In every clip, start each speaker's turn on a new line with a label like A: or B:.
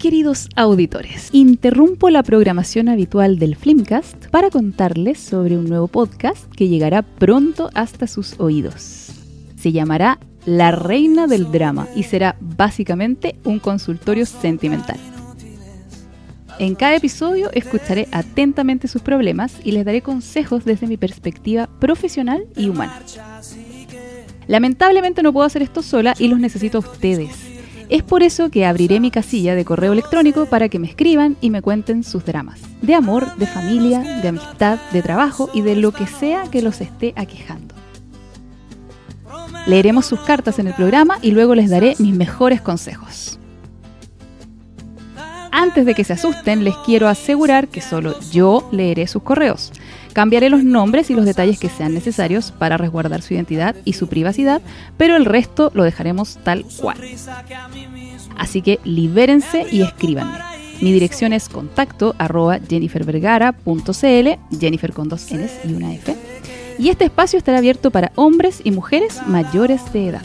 A: queridos auditores. Interrumpo la programación habitual del Flimcast para contarles sobre un nuevo podcast que llegará pronto hasta sus oídos. Se llamará La Reina del Drama y será básicamente un consultorio sentimental. En cada episodio escucharé atentamente sus problemas y les daré consejos desde mi perspectiva profesional y humana. Lamentablemente no puedo hacer esto sola y los necesito a ustedes es por eso que abriré mi casilla de correo electrónico para que me escriban y me cuenten sus dramas. De amor, de familia, de amistad, de trabajo y de lo que sea que los esté aquejando. Leeremos sus cartas en el programa y luego les daré mis mejores consejos. Antes de que se asusten, les quiero asegurar que solo yo leeré sus correos. Cambiaré los nombres y los detalles que sean necesarios para resguardar su identidad y su privacidad, pero el resto lo dejaremos tal cual. Así que libérense y escríbanme. Mi dirección es contacto arroba jennifervergara.cl, Jennifer con dos Ns y una F. Y este espacio estará abierto para hombres y mujeres mayores de edad.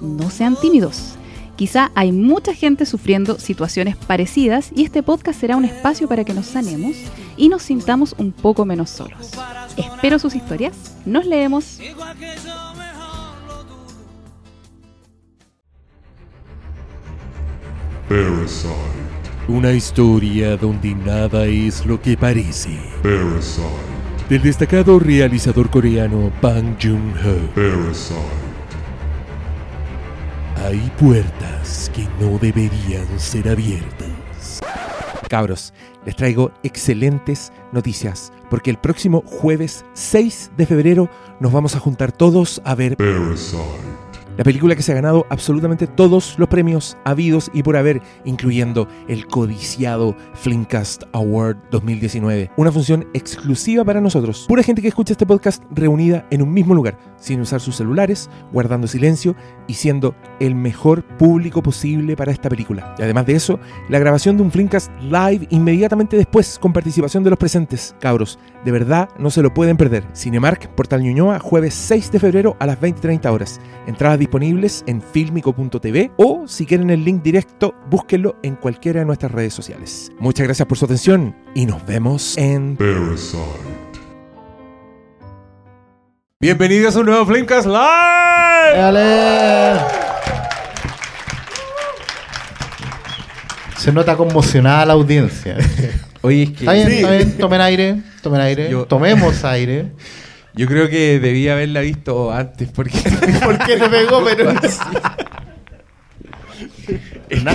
A: No sean tímidos. Quizá hay mucha gente sufriendo situaciones parecidas y este podcast será un espacio para que nos sanemos y nos sintamos un poco menos solos. Espero sus historias. Nos leemos.
B: Parasite.
C: Una historia donde nada es lo que parece.
B: Parasite.
C: Del destacado realizador coreano Bang Joon-ho.
B: Parasite.
C: Hay puertas que no deberían ser abiertas.
D: Cabros, les traigo excelentes noticias, porque el próximo jueves 6 de febrero nos vamos a juntar todos a ver
B: Parasite.
D: La película que se ha ganado absolutamente todos los premios habidos y por haber, incluyendo el codiciado Flimcast Award 2019. Una función exclusiva para nosotros. Pura gente que escucha este podcast reunida en un mismo lugar, sin usar sus celulares, guardando silencio y siendo el mejor público posible para esta película. Y además de eso, la grabación de un Flimcast live inmediatamente después con participación de los presentes. Cabros, de verdad no se lo pueden perder. Cinemark, Portal Ñuñoa, jueves 6 de febrero a las 20.30 horas. Entradas disponibles en filmico.tv o si quieren el link directo, búsquenlo en cualquiera de nuestras redes sociales. Muchas gracias por su atención y nos vemos en...
B: Parasite.
E: Bienvenidos a un nuevo Flamecast Live.
F: ¡Dale! Se nota conmocionada la audiencia.
E: Oye, es que
F: Está bien,
E: Sí.
F: está bien, tomen aire, tomen aire,
E: Yo-
F: tomemos aire.
E: yo creo que debía haberla visto antes porque
F: ¿Por qué se pegó? Pero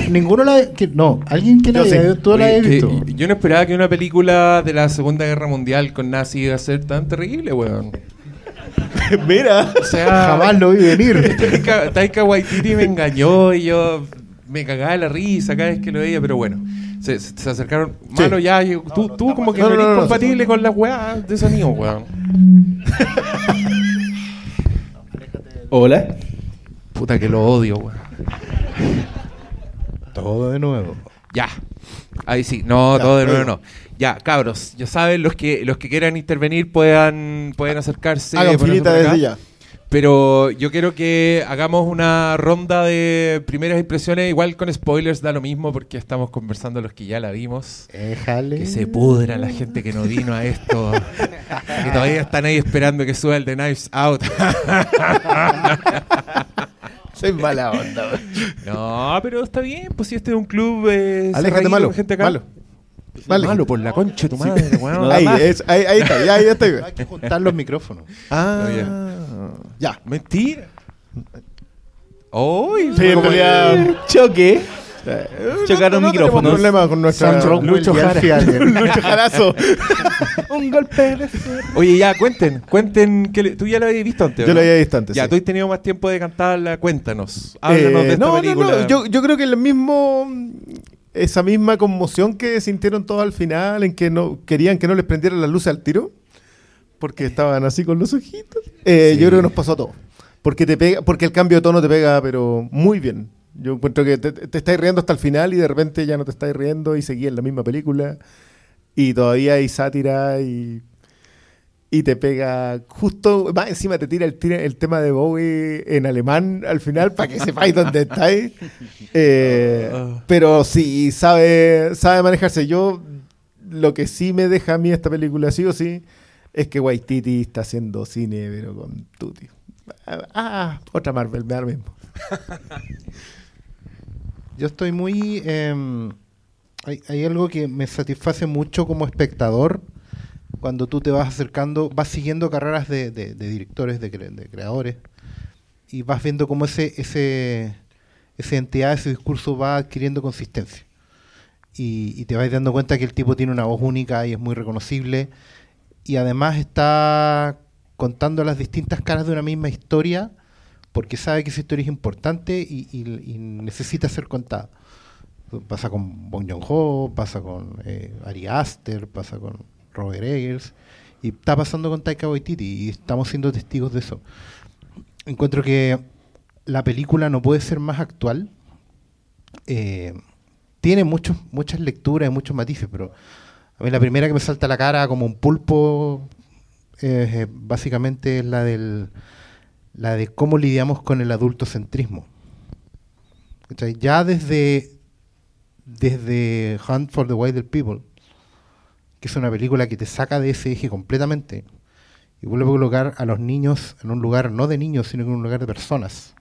F: ninguno la que- no, alguien que la
E: Yo
F: haya visto, tú la
E: Oye,
F: hayas
E: que
F: visto.
E: yo no esperaba que una película de la Segunda Guerra Mundial con nazis iba a ser tan terrible, weón.
F: Mira,
E: O sea,
F: jamás lo vi venir.
E: Taika, Taika Waititi me engañó y yo me cagaba la risa cada vez que lo veía, pero bueno. Se, se- acercaron. Mano, ya, yo- tú, tú como que
F: No,
E: no,
F: no,
E: eres
F: no, no,
E: compatible con las weas de sonido, weón.
G: Hola.
E: Puta que lo odio, weón.
F: Todo de nuevo.
E: Ya. Ahí sí. No, todo de nuevo no. Ya, cabros, ya saben, los que los que quieran intervenir puedan, pueden acercarse.
G: Hagan filita desde ya.
E: Pero yo quiero que hagamos una ronda de primeras impresiones, igual con spoilers da lo mismo porque estamos conversando los que ya la vimos.
F: Déjale.
E: Que se pudra la gente que no vino a esto. que todavía están ahí esperando que suba el de Knives Out.
G: Soy mala onda.
E: no, pero está bien, pues si este es un club eh,
G: Aléjate malo.
E: gente acá.
G: Malo. Vale.
E: Malo por la concha de tu madre, weón.
G: No ahí, es- ahí, ahí está, ya, ya está.
F: Hay que juntar los micrófonos.
G: Ah,
E: No,
G: ya.
E: Mentira. ¡Uy!
G: Sí.
H: Choque.
G: eh,
H: Chocaron
G: no, no
H: micrófonos.
G: problema con nuestra.
E: Lucho Jara.
G: Lucho Jarazo.
H: Un golpe de.
E: Oye, ya, cuenten, cuenten, que le- tú ya lo habías visto antes. ¿o
G: Yo
E: no?
G: lo había visto antes.
E: Ya,
G: sí.
E: tú has tenido más tiempo de cantarla, cuéntanos. Háblanos
G: Eh,
E: de esta
G: no,
E: película.
G: no, no. Yo, yo creo que el mismo. Esa misma conmoción que sintieron todos al final, en que no querían que no les prendieran las luces al tiro, porque estaban así con los ojitos. Eh,
E: Sí.
G: Yo creo que nos pasó a todos. Porque, te pega, porque el cambio de tono te pega, pero muy bien. Yo encuentro que te, te estáis riendo hasta el final y de repente ya no te estáis riendo y seguís en la misma película. Y todavía hay sátira y. y te pega justo, más encima te tira el, tira el tema de Bowie en alemán al final para que sepáis dónde estáis. Eh, pero sí, sabe, sabe manejarse. Yo, lo que sí me deja a mí esta película, sí o sí, es que Waititi está haciendo cine, pero con Tutti. Ah, otra Marvel, me da lo mismo.
F: Yo estoy muy... em, hay, hay algo que me satisface mucho como espectador cuando tú te vas acercando, vas siguiendo carreras de, de- de directores, de, cre- de creadores, y vas viendo cómo ese, ese, esa entidad, ese discurso va adquiriendo consistencia. Y, y te vas dando cuenta que el tipo tiene una voz única y es muy reconocible, y además está contando las distintas caras de una misma historia, porque sabe que esa historia es importante y, y- y necesita ser contada. Pasa con Bong Joon-ho, pasa con eh, Ari Aster, pasa con Robert Eggers, y está pasando con Taika Waititi, y estamos siendo testigos de eso. Encuentro que la película no puede ser más actual. Eh, tiene muchos, muchas lecturas y muchos matices, pero a mí la primera que me salta a la cara como un pulpo eh, eh, básicamente es la del la de cómo lidiamos con el adultocentrismo. Ya desde desde Hunt for the Wild People, que es una película que te saca de ese eje completamente y vuelve a colocar a los niños en un lugar no de niños, sino en un lugar de personas.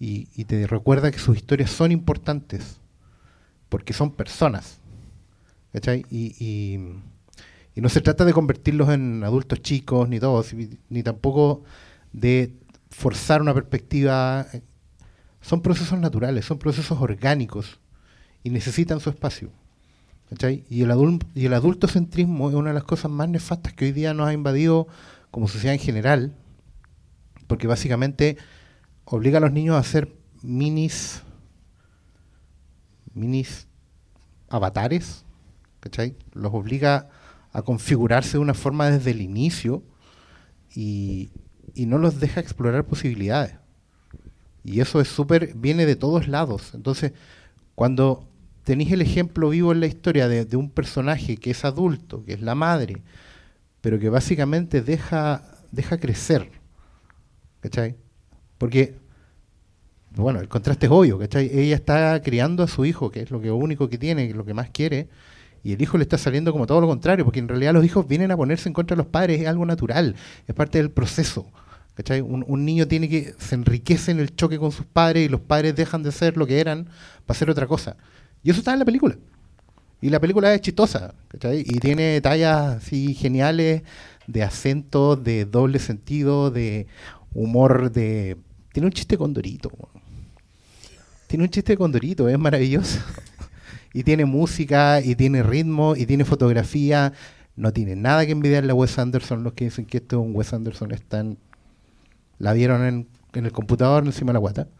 F: Y, te recuerda que sus historias son importantes, porque son personas. ¿Cachai? Y, y- no se trata de convertirlos en adultos chicos, ni todos, ni, tampoco de forzar una perspectiva. Son procesos naturales, son procesos orgánicos y necesitan su espacio. ¿Cachai? Y el, adul- y adultocentrismo es una de las cosas más nefastas que hoy día nos ha invadido como sociedad en general, porque básicamente obliga a los niños a hacer minis, minis avatares, ¿cachai? Los obliga a configurarse de una forma desde el inicio y, y no los deja explorar posibilidades. Y eso es súper, viene de todos lados. Entonces, cuando tenéis el ejemplo vivo en la historia de, un personaje que es adulto, que es la madre, pero que básicamente deja, deja crecer, ¿cachai? Porque, bueno, el contraste es obvio, ¿cachai? Ella está criando a su hijo, que es lo que único que tiene, lo que más quiere, y el hijo le está saliendo como todo lo contrario, porque en realidad los hijos vienen a ponerse en contra de los padres, es algo natural, es parte del proceso. ¿cachai? Un, un niño tiene que, se enriquece en el choque con sus padres y los padres dejan de ser lo que eran para hacer otra cosa. Y eso está en la película. Y la película es chistosa, ¿cachai? Y tiene tallas así geniales de acento, de doble sentido, de humor, de... Tiene un chiste con Dorito. Tiene un chiste con Dorito, es maravilloso. y tiene música, y tiene ritmo, y tiene fotografía. No tiene nada que envidiarle a Wes Anderson. Los que dicen que esto es un Wes Anderson están... La vieron en, en el computador encima de la guata.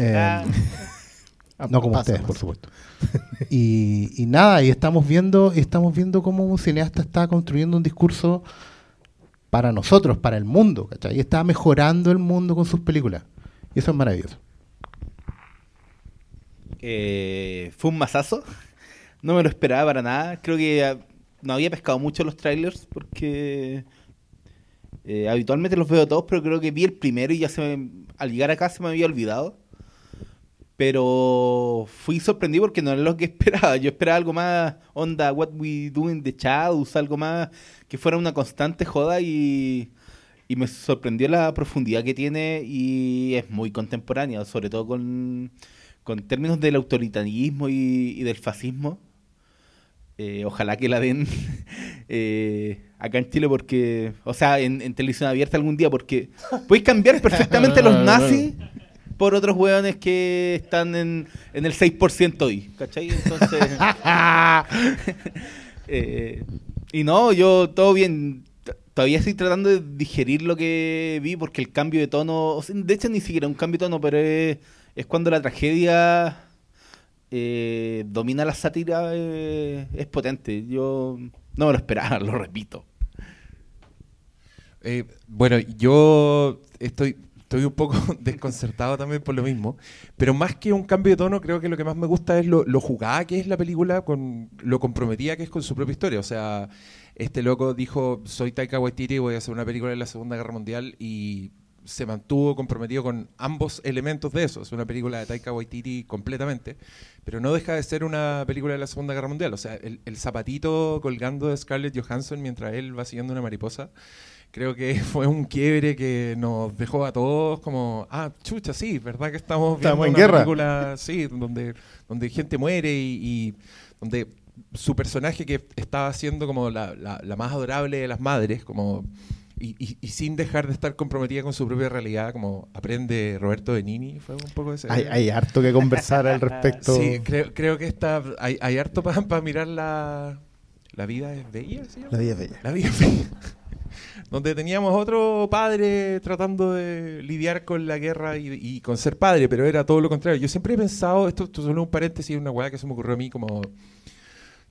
F: Eh, no como
G: Pasa,
F: ustedes, por supuesto. Y, y nada, y estamos viendo, estamos viendo cómo un cineasta está construyendo un discurso para nosotros, para el mundo, ¿cachai? Y está mejorando el mundo con sus películas. Y eso es maravilloso.
I: Eh, fue un masazo. No me lo esperaba para nada. Creo que ah, no había pescado mucho los trailers porque eh, habitualmente los veo todos, pero creo que vi el primero y ya se me- al llegar acá se me había olvidado. Pero fui sorprendido porque no es lo que esperaba. Yo esperaba algo más onda What We Do in the Shadows, algo más que fuera una constante joda y, y me sorprendió la profundidad que tiene y es muy contemporánea, sobre todo con, con términos del autoritarismo y, y del fascismo. Eh, ojalá que la den eh, acá en Chile porque, o sea, en, en televisión abierta algún día porque podéis cambiar perfectamente los nazis por otros hueones que están en, en el 6% hoy, ¿cachai? Entonces... eh, y no, yo todo bien. Todavía estoy tratando de digerir lo que vi porque el cambio de tono, o sea, de hecho ni siquiera un cambio de tono, pero es, es cuando la tragedia eh, domina la sátira, eh, es potente. Yo no me lo esperaba, lo repito.
E: Eh, bueno, yo estoy, estoy un poco desconcertado también por lo mismo, pero más que un cambio de tono, creo que lo que más me gusta es lo, lo jugada que es la película, con lo comprometida que es con su propia historia. O sea, este loco dijo, soy Taika Waititi, voy a hacer una película de la Segunda Guerra Mundial y se mantuvo comprometido con ambos elementos de eso. Es una película de Taika Waititi completamente, pero no deja de ser una película de la Segunda Guerra Mundial. O sea, el, el zapatito colgando de Scarlett Johansson mientras él va siguiendo una mariposa, creo que fue un quiebre que nos dejó a todos como, ah, chucha, sí, ¿verdad que estamos viendo
G: Estamos en
E: una
G: guerra.
E: película, sí, donde, donde gente muere y, y donde su personaje que estaba siendo como la, la- la más adorable de las madres, como y, y- y sin dejar de estar comprometida con su propia realidad, como aprende Roberto Benini, fue un poco ese.
G: Hay, hay harto que conversar al respecto.
E: Sí, creo, creo que está, hay, hay harto para mirar la, la vida es bella, ¿sí?
G: La vida es bella.
E: La vida es bella. Donde teníamos otro padre tratando de lidiar con la guerra y, con ser padre, pero era todo lo contrario. Yo siempre he pensado, esto, esto es solo un paréntesis, una weá que se me ocurrió a mí como...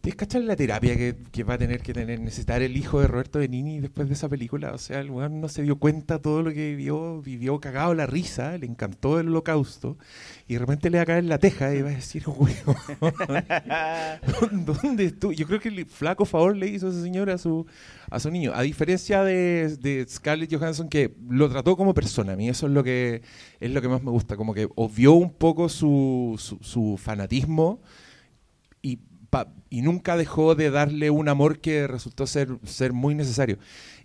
E: ¿Tienes cachar la terapia que, va a tener que tener, necesitar el hijo de Roberto Benini después de esa película? O sea, el weón no se dio cuenta todo lo que vivió, vivió cagado la risa, le encantó el holocausto, y de repente le va a caer la teja y va a decir, weón, ¿dónde estuvo? Yo creo que el flaco favor le hizo ese señor a su, a su niño. A diferencia de, de Scarlett Johansson, que lo trató como persona. A mí eso es lo que, es lo que más me gusta. Como que obvió un poco su, su, su fanatismo y, pa- y nunca dejó de darle un amor que resultó ser, ser muy necesario.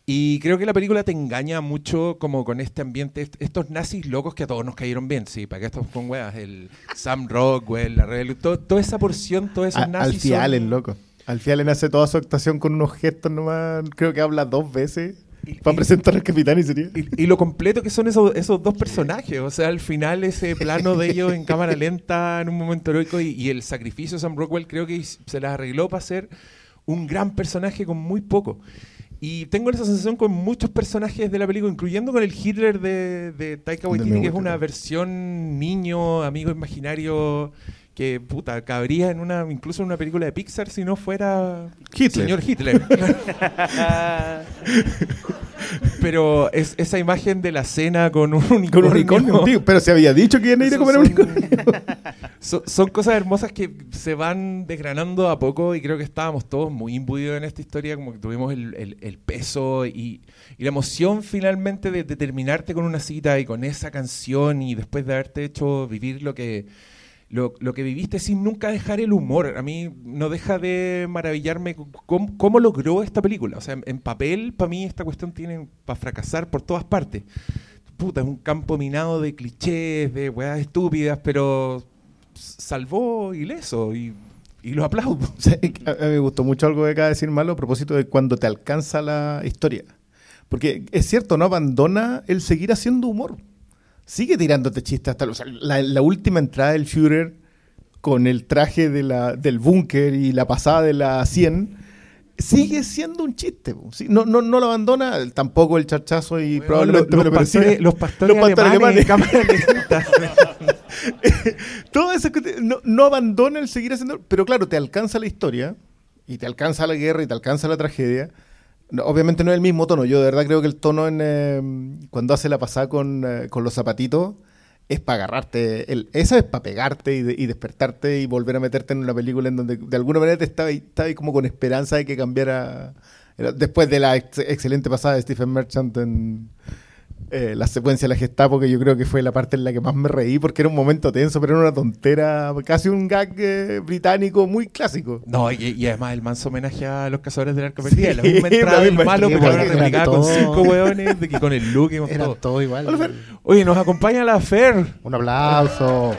E: Y creo que la película te engaña mucho como con este ambiente, est- estos nazis locos que a todos nos cayeron bien, sí, para que estos con weas, el Sam Rockwell, la todo- toda esa porción, todos esos
G: A-
E: nazis. Son-
G: Allen, loco. Alfie Allen hace toda su actuación con unos gestos nomás. Creo que habla dos veces
E: Y-
G: para
E: y-
G: presentar al capitán y sería.
E: Y, y lo completo que son esos, esos dos personajes. O sea, al final ese plano de ellos en cámara lenta, en un momento heroico, y, el sacrificio de Sam Rockwell creo que se las arregló para ser un gran personaje con muy poco. Y tengo esa sensación con muchos personajes de la película, incluyendo con el Hitler de, de Taika Waititi, que es una versión niño, amigo imaginario, que puta, cabría en una, incluso en una película de Pixar si no fuera
G: Hitler.
E: señor Hitler. Pero es esa imagen de la cena con un unicornio.
G: Con un unicornio. tío, pero se había dicho que iban a ir a
E: Son-
G: comer un unicornio.
E: son, son cosas hermosas que se van desgranando a poco y creo que estábamos todos muy imbuidos en esta historia, como que tuvimos el, el- el peso y, y la emoción finalmente de, de terminarte con una cita y con esa canción y después de haberte hecho vivir lo que, lo, lo que viviste sin nunca dejar el humor. A mí no deja de maravillarme cómo, cómo logró esta película. O sea, en, en papel, para mí esta cuestión tiene para fracasar por todas partes. Puta, es un campo minado de clichés, de weas estúpidas, pero salvó ileso y, y lo aplaudo.
G: A, a mí me gustó mucho algo que acaba de decir Malo a propósito de cuando te alcanza la historia. Porque es cierto, no abandona el seguir haciendo humor. Sigue tirándote chistes hasta... o sea, la, la última entrada del Führer con el traje de la, del búnker y la pasada de la 100 sigue siendo un chiste. no, no, no lo abandona, tampoco el charchazo y
E: Weón,
G: probablemente
E: los,
G: me lo
E: pastores, los pastores
G: Los pastores
E: alemanes,
G: alemanes. Todo eso que no, no abandona el seguir haciendo, pero claro, te alcanza la historia y te alcanza la guerra y te alcanza la tragedia. Obviamente no es el mismo tono. Yo de verdad creo que el tono en eh, cuando hace la pasada con, eh, con los zapatitos es para agarrarte. Esa es para pegarte y, de- y despertarte y volver a meterte en una película en donde de alguna manera te estaba, estaba como con esperanza de que cambiara. Después de la ex- excelente pasada de Stephen Merchant en eh, la secuencia de la Gestapo, que yo creo que fue la parte en la que más me reí, porque era un momento tenso, pero era una tontera, casi un gag eh, británico muy clásico.
E: No, y, y además el manso homenaje a los cazadores del arca perdida. La
G: Sí,
E: misma entrada
G: la
E: del malo, pero ahora replicada con cinco hueones, de que con el look y con
F: Era
E: todo.
F: todo igual.
G: Hola, Fer.
E: Oye, nos acompaña la Fer.
F: Un aplauso.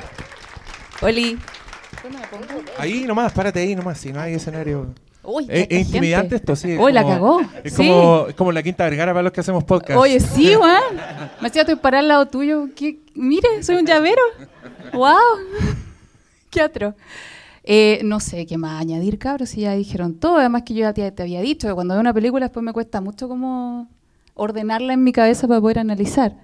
A: Oli.
E: Ahí nomás, párate ahí nomás, si no hay escenario.
A: Uy,
E: Es, intimidante esto, sí.
A: Uy, la cagó.
E: Es
A: Sí.
E: como, es como la quinta vergara para los que hacemos podcast.
A: Oye, sí, weón. Me hacía estoy parar al lado tuyo. ¿Qué? Mire, soy un llavero. ¡Wow! ¡Qué otro! Eh, no sé qué más añadir, cabros, si ya dijeron todo. Además que yo ya te, te había dicho que cuando veo una película después me cuesta mucho como ordenarla en mi cabeza para poder analizar.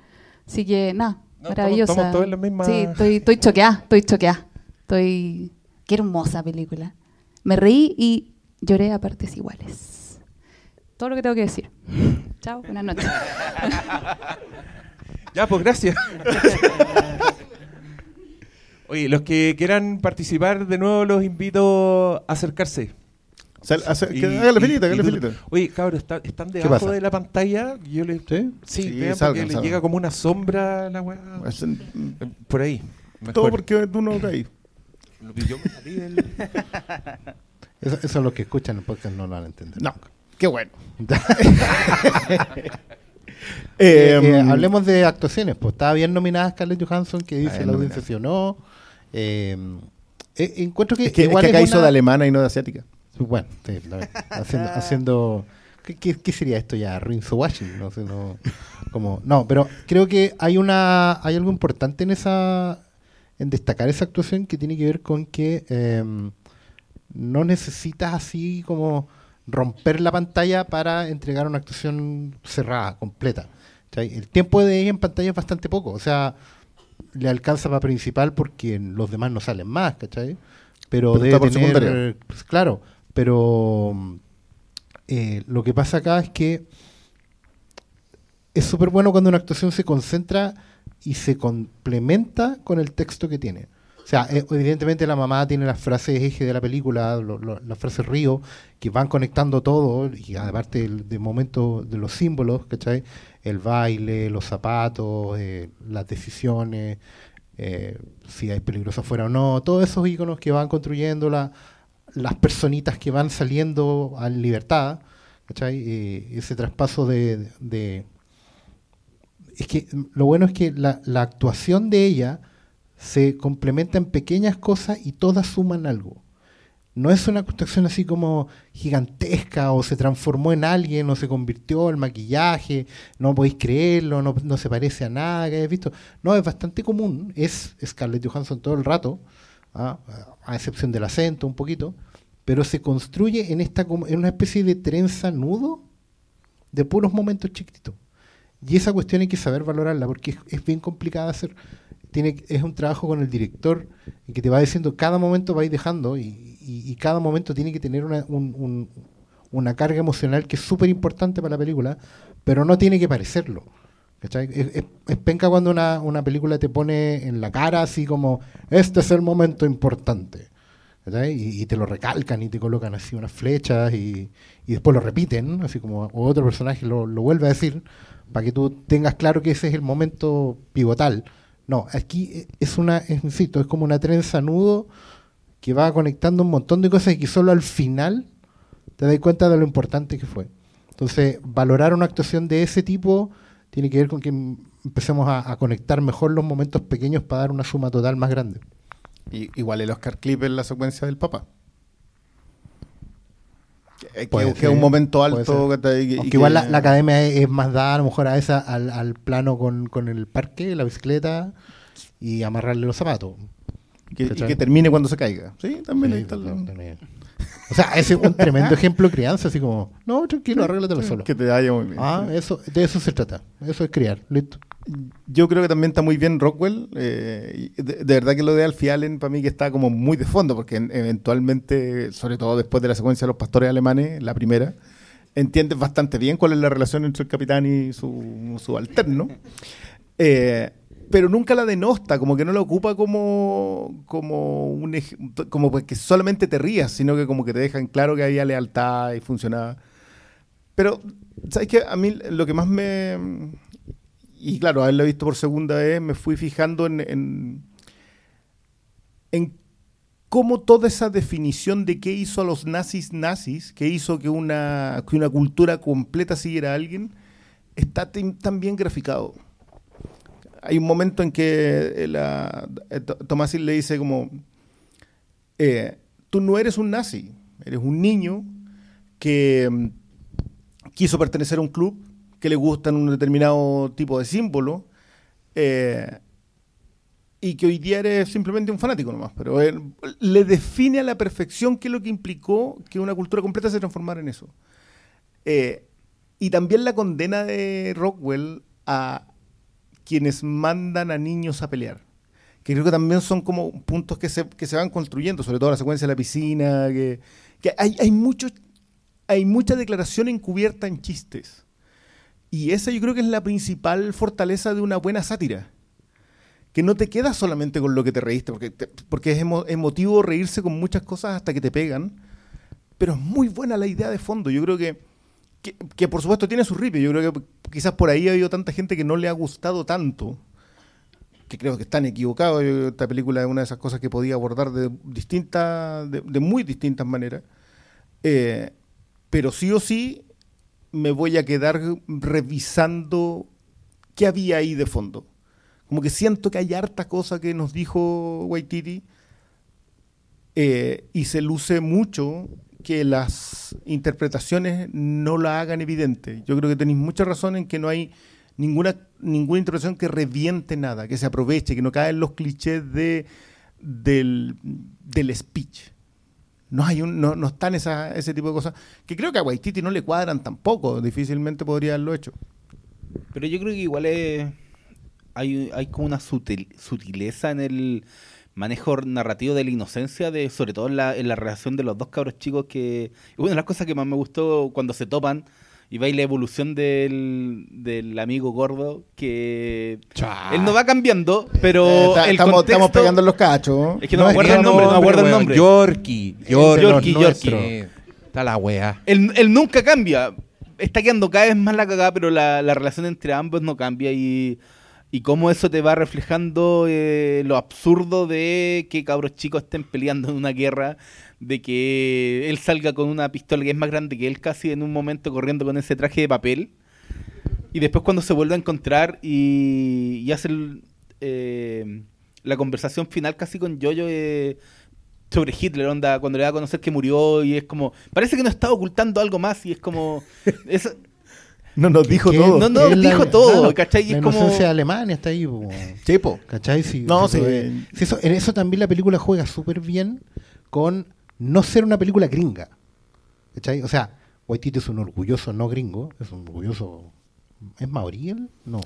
A: Así que, nada,
E: No,
A: maravillosa.
E: estamos- estamos todos en la misma-
A: Sí, estoy, estoy choqueada, estoy choqueada. Estoy... Qué hermosa película. Me reí y lloré a partes iguales. Todo lo que tengo que decir. Chao, buenas noches.
E: Ya, pues gracias. Oye, los que quieran participar de nuevo los invito a acercarse.
G: Sal- hace-
E: Y-
G: que- hágale
E: y-
G: filita, filita.
E: Oye, cabros, ¿está- ¿están debajo de la pantalla? Yo le...
F: ¿Sí?
E: Sí,
G: Sí,
E: vean
G: salgan,
E: porque le
G: salgan.
E: llega como una sombra a la weá. Por ahí. Mejor.
G: Todo porque tú no caí.
E: Lo que yo me salí del-
F: Eso, eso es lo que escuchan el podcast, no lo van a entender.
G: No, qué bueno.
F: Eh,
G: Eh,
F: eh, hablemos de actuaciones. Pues estaba bien nominada Scarlett Johansson, que dice la audiencia sí o no. Eh, encuentro que,
G: es que, es
F: igual
G: que acá
F: es
G: hizo
F: una-
G: de alemana y no de asiática.
F: Bueno, sí, haciendo, haciendo ¿qué, qué, qué sería esto ya? Rinzo washing, no sé, no, como, no, pero creo que hay una, hay algo importante en esa, en destacar esa actuación que tiene que ver con que eh, no necesitas así como romper la pantalla para entregar una actuación cerrada, completa. ¿cachai? El tiempo de ella en pantalla es bastante poco, o sea, le alcanza para principal porque los demás no salen más, ¿cachai? Pero,
G: Pero
F: debe tener, pues, claro, pero eh, lo que pasa acá es que es súper bueno cuando una actuación se concentra y se complementa con el texto que tiene. O sea, eh, evidentemente la mamá tiene las frases eje de la película, las frases río, que van conectando todo, y aparte del, momento de los símbolos, ¿cachai? El baile, los zapatos, eh, las decisiones, eh, si hay peligroso afuera o no, todos esos iconos que van construyendo la- las personitas que van saliendo a libertad, ¿cachai? Ese traspaso de, Es que lo bueno es que la, la actuación de ella se complementa en pequeñas cosas y todas suman algo. No es una actuación así como gigantesca o se transformó en alguien o se convirtió el maquillaje, no podéis creerlo, no, no se parece a nada que hayáis visto. No, es bastante común, es Scarlett Johansson todo el rato, ¿ah? a excepción del acento un poquito, pero se construye en, esta, en una especie de trenza nudo de puros momentos chiquititos. Y esa cuestión hay que saber valorarla porque es, es bien complicada hacer. Tiene, es un trabajo con el director que te va diciendo cada momento vais dejando y, y- y cada momento tiene que tener una, un- un- una carga emocional que es súper importante para la película, pero no tiene que parecerlo. Es, es- es penca cuando una, una película te pone en la cara así como, este es el momento importante. Y, y te lo recalcan y te colocan así unas flechas y, y después lo repiten, así como otro personaje lo, lo vuelve a decir, para que tú tengas claro que ese es el momento pivotal. No, aquí eh, es una, es, insisto, es como una trenza nudo que va conectando un montón de cosas y que solo al final te das cuenta de lo importante que fue. Entonces, valorar una actuación de ese tipo tiene que ver con que em- empecemos a, conectar mejor los momentos pequeños para dar una suma total más grande.
G: Igual el Oscar Clip en la secuencia del Papa. Que,
F: Puede
G: que- que
F: ser,
G: un momento alto. Y
F: Aunque
G: que-
F: igual la, la academia es, es más dada a lo mejor a esa, al, al plano con, con el parque, la bicicleta y amarrarle los zapatos.
G: que, y que termine cuando se caiga. Sí, también ahí está el-.
F: O sea, ese es un tremendo ejemplo de crianza, así como, no, tranquilo, arréglatelo solo.
G: Que te vaya muy bien.
F: Ah, eso, de eso se trata. Eso es criar. Listo.
G: Yo creo que también está muy bien Rockwell. eh, de, de verdad que lo de Alfie Allen para mí que está como muy de fondo, porque en- eventualmente, sobre todo después de la secuencia de los pastores alemanes, la primera, entiendes bastante bien cuál es la relación entre el capitán y su, su alterno. Eh, pero nunca la denosta, como que no la ocupa como, como un como pues que solamente te rías, sino que como que te dejan claro que había lealtad y funcionaba. Pero, ¿sabes qué? A mí lo que más me... Y claro, haberlo visto por segunda vez, me fui fijando en, en, cómo toda esa definición de qué hizo a los nazis nazis, qué hizo que una, que una cultura completa siguiera a alguien, está tan bien graficado. Hay un momento en que eh, la, eh, To- Tomasin le dice como, eh, tú no eres un nazi, eres un niño que mm, quiso pertenecer a un club, que le gustan un determinado tipo de símbolo, eh, y que hoy día eres simplemente un fanático nomás, pero él le define a la perfección qué es lo que implicó que una cultura completa se transformara en eso. Eh, y también la condena de Rockwell a quienes mandan a niños a pelear. Que creo que también son como puntos que se, que se van construyendo, sobre todo la secuencia de la piscina, que, que hay, hay, mucho, hay mucha declaración encubierta en chistes. Y esa yo creo que es la principal fortaleza de una buena sátira. Que no te quedas solamente con lo que te reíste, porque, te- porque es emo- emotivo reírse con muchas cosas hasta que te pegan, pero es muy buena la idea de fondo. Yo creo que, que, por supuesto tiene su ripio. Yo creo que quizás por ahí ha habido tanta gente que no le ha gustado tanto, que creo que están equivocados. Esta película es una de esas cosas que podía abordar de distintas, de, de muy distintas maneras. Eh, pero sí o sí me voy a quedar revisando qué había ahí de fondo. Como que siento que hay harta cosa que nos dijo Waititi eh, y se luce mucho que las interpretaciones no la hagan evidente. Yo creo que tenéis mucha razón en que no hay ninguna, ninguna interpretación que reviente nada, que se aproveche, que no caen los clichés de, del, del speech. No, hay un, no, no están esa, ese tipo de cosas que creo que a Waititi no le cuadran tampoco, difícilmente podría haberlo hecho.
I: Pero yo creo que igual es, hay, hay como una sutil- sutileza en el manejo narrativo de la inocencia, de sobre todo en la, en la relación de los dos cabros chicos que... de las cosas que más me gustó cuando se topan y veis la evolución del, del amigo gordo, que él no va cambiando, pero
G: Eh, ta-
I: el
G: estamos,
I: contexto...
G: estamos pegando en los cachos.
I: Es que no me acuerdo el nombre, no me acuerdo el nombre.
E: Yorkie.
I: Yorkie,
E: Yorkie,
I: Yorkie.
E: Sí, Está la wea.
I: Él, él nunca cambia. Está quedando cada vez más la cagada, pero la, la relación entre ambos no cambia y, y cómo eso te va reflejando eh, lo absurdo de que cabros chicos estén peleando en una guerra, de que él salga con una pistola que es más grande que él casi en un momento corriendo con ese traje de papel. Y después cuando se vuelve a encontrar y, y hace el, eh, la conversación final casi con Jojo eh, sobre Hitler, onda, cuando le da a conocer que murió y es como, parece que nos está ocultando algo más y es como... es-
G: No nos dijo todo.
I: No, no,
F: es
I: dijo todo, ¿cachai? Y
F: La
I: es como-
F: inocencia de Alemania está ahí. po.
G: Chepo.
F: ¿Cachai? Si-
G: No,
F: si
G: sí.
F: puede- si eso, en eso también la película juega súper bien con no ser una película gringa. ¿Cachai? O sea, Waititi es un orgulloso no gringo, es un orgulloso... ¿Es maorí él? No,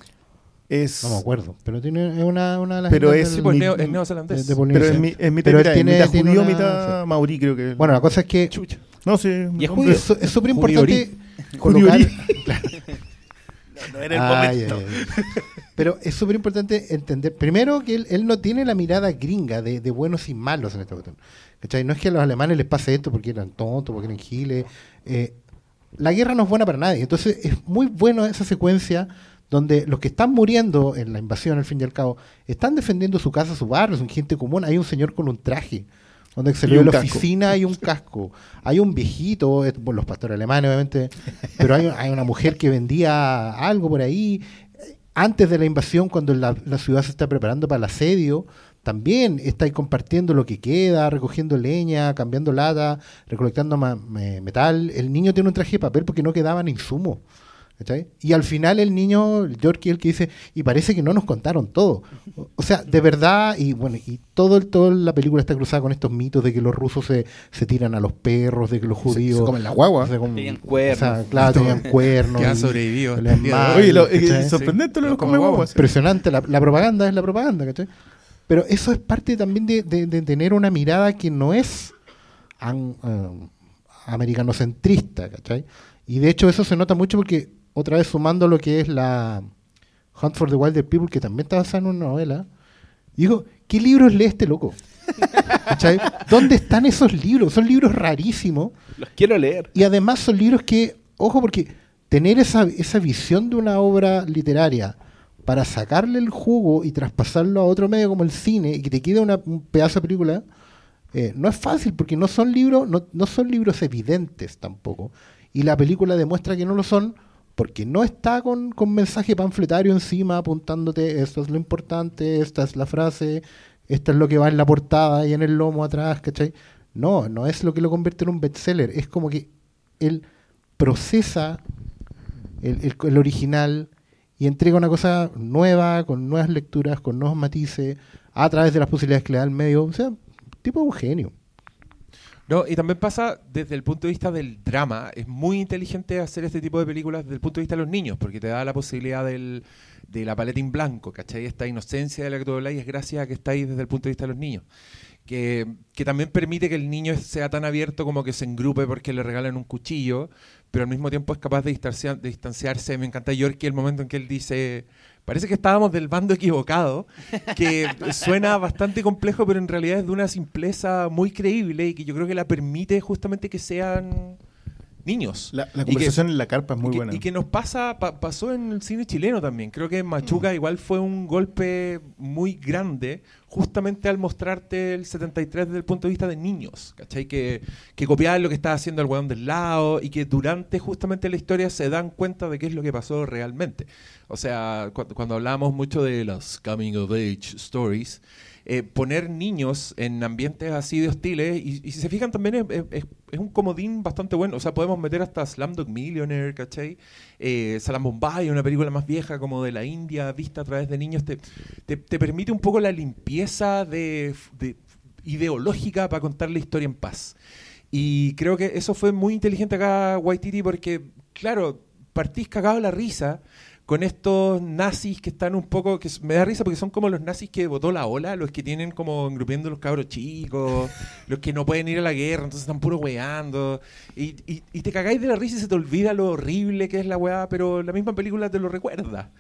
G: Es,
F: no me acuerdo. Pero tiene es una, una de las...
G: Pero es-
F: del-
E: Sí, pues, neo- es neozelandés.
F: de
G: pero es, mi, es mitad,
F: Pero
G: mitad,
F: tiene-
G: mitad
F: tiene
G: judío,
F: una-
G: mitad
F: sí.
G: maorí, creo que.
F: Bueno, la cosa es que
G: no sé.
I: Y es
G: hombre,
I: judío.
F: es es súper importante colocar...
G: No era el
F: Ay,
G: momento.
F: ay, ay. Pero es súper importante entender, primero, que él, él no tiene la mirada gringa de, de buenos y malos en esta cuestión. ¿Cachai? No es que a los alemanes les pase esto porque eran tontos, porque eran giles. Eh, la guerra no es buena para nadie. Entonces es muy bueno esa secuencia donde los que están muriendo en la invasión, al fin y al cabo, están defendiendo su casa, su barrio, son gente común. Hay un señor con un traje, donde se le ve la
G: casco.
F: oficina y un casco. Hay un viejito, es- bueno, los pastores alemanes, obviamente, pero hay, hay una mujer que vendía algo por ahí. Antes de la invasión, cuando la, ciudad se está preparando para el asedio, también está ahí compartiendo lo que queda, recogiendo leña, cambiando lata, recolectando metal. El niño tiene un traje de papel porque no quedaban insumos. ¿Cachai? Y al final el niño, el Yorkie, el que dice, y parece que no nos contaron todo. O, sea, de verdad, y bueno, y todo el, toda la película está cruzada con estos mitos de que los rusos se, se tiran a los perros, de que los judíos...
G: se comen la guagua.
F: se comen-
I: Tenían cuernos.
F: o sea, claro, tenían cuernos.
E: Que ha
F: y-
E: sobrevivido.
G: Oye, lo, eh, sorprendente lo
E: Sí.
G: de
E: Como
G: come
E: guagua.
G: guaguas.
F: Impresionante, la, la propaganda es la propaganda, ¿cachai? Pero eso es parte también de, de- de tener una mirada que no es an- eh, americanocentrista, ¿cachai? Y de hecho eso se nota mucho porque, otra vez sumando lo que es la Hunt for the Wilder People, que también está basada en una novela, digo, ¿qué libros lee este loco? ¿Dónde están esos libros? Son libros rarísimos.
I: Los quiero leer.
F: Y además son libros que, ojo, porque tener esa, esa visión de una obra literaria para sacarle el jugo y traspasarlo a otro medio como el cine y que te quede una- un pedazo de película, eh, no es fácil porque no son libros, no, no son libros evidentes tampoco. Y la película demuestra que no lo son porque no está con, con mensaje panfletario encima apuntándote esto es lo importante, esta es la frase, esto es lo que va en la portada y en el lomo atrás, ¿cachai? No, no es lo que lo convierte en un bestseller, es como que él procesa el, el- el original y entrega una cosa nueva, con nuevas lecturas, con nuevos matices, a través de las posibilidades que le da el medio. O sea, tipo un genio.
E: No, y también pasa desde el punto de vista del drama. Es muy inteligente hacer este tipo de películas desde el punto de vista de los niños, porque te da la posibilidad del, de la paleta en blanco, ¿cachai? Esta inocencia de la que tú hablas y es gracias a que está ahí desde el punto de vista de los niños. Que, también permite que el niño sea tan abierto como que se engrupe porque le regalan un cuchillo, pero al mismo tiempo es capaz de, distancia- de distanciarse. Me encanta Yorkie el momento en que él dice, parece que estábamos del bando equivocado, que suena bastante complejo, pero en realidad es de una simpleza muy creíble y que yo creo que la permite justamente que sean niños.
G: La, la
E: Y que-
G: conversación en la carpa es muy
E: que,
G: buena.
E: y que nos pasa, pa- pasó en el cine chileno también. Creo que en Machuca igual fue un golpe muy grande, justamente al mostrarte el 73 desde el punto de vista de niños, ¿cachai? Que, que copiaban lo que estaba haciendo el weón del lado y que durante justamente la historia se dan cuenta de qué es lo que pasó realmente. O sea, cu- cuando hablábamos mucho de las coming of age stories, eh, poner niños en ambientes así de hostiles, y, y si se fijan también es, es- es- un comodín bastante bueno, o sea, podemos meter hasta Slumdog Millionaire, ¿cachai? Eh, Salam Bombay, una película más vieja como de la India, vista a través de niños, te, te- te permite un poco la limpieza de, de- ideológica para contar la historia en paz. Y creo que eso fue muy inteligente acá, Waititi, porque, claro, partís cagado la risa con estos nazis que están un poco, que me da risa porque son como los nazis que votó la ola, los que tienen como engrupiendo los cabros chicos, los que no pueden ir a la guerra, entonces están puro weando, y, y, y te cagáis de la risa y se te olvida lo horrible que es la weá, pero la misma película te lo recuerda.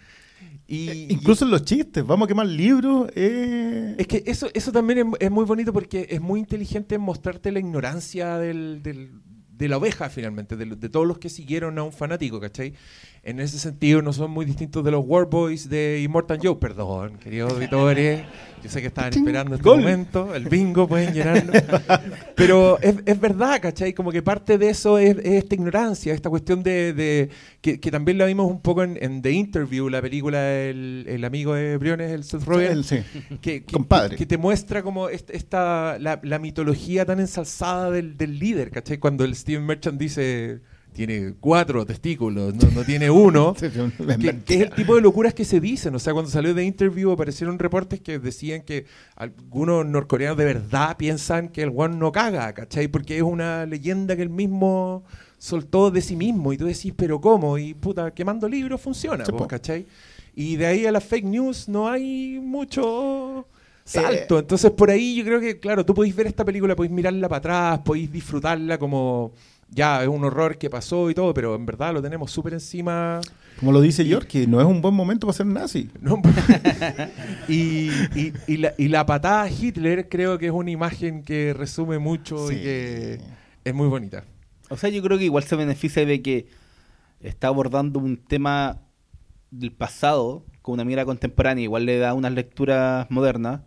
E: Y,
G: Eh, Incluso en los chistes, vamos a quemar libros. eh,
E: es que eso, eso también es, es muy bonito porque es muy inteligente en mostrarte la ignorancia del, del- de la oveja finalmente, de, de todos los que siguieron a un fanático, ¿cachai? En ese sentido no son muy distintos de los Warboys de Immortal Joe, perdón, queridos auditores, yo sé que estaban esperando este
G: Gol.
E: momento, el bingo pueden llenarlo, pero es, es verdad, ¿cachai? Como que parte de eso es, es esta ignorancia, esta cuestión de, de- que, que también la vimos un poco en, en The Interview, la película el, el amigo de Briones, el Seth Rogen,
G: el- sí.
E: que, que-
G: Compadre.
E: que te muestra como est- esta, la, la mitología tan ensalzada del, del líder, ¿cachai? Cuando el Steven Merchant dice tiene cuatro testículos, no, no tiene uno. Que, es el tipo de locuras que se dicen. O sea, cuando salió de interview aparecieron reportes que decían que algunos norcoreanos de verdad piensan que el one no caga, ¿cachai? Porque es una leyenda que él mismo soltó de sí mismo. Y tú decís, ¿pero cómo? Y puta, quemando libros funciona,
G: Sí.
E: ¿cachai? Y de ahí a las fake news no hay mucho salto. Entonces, por ahí yo creo que, claro, tú podéis ver esta película, podéis mirarla para atrás, podéis disfrutarla como ya es un horror que pasó y todo, pero en verdad lo tenemos súper encima.
G: Como lo dice York, que no es un buen momento para ser nazi.
E: ¿no? y, y- y la, y la patada a Hitler creo que es una imagen que resume mucho y que es muy bonita.
I: O sea, yo creo que igual se beneficia de que está abordando un tema del pasado con una mirada contemporánea, igual le da unas lecturas modernas,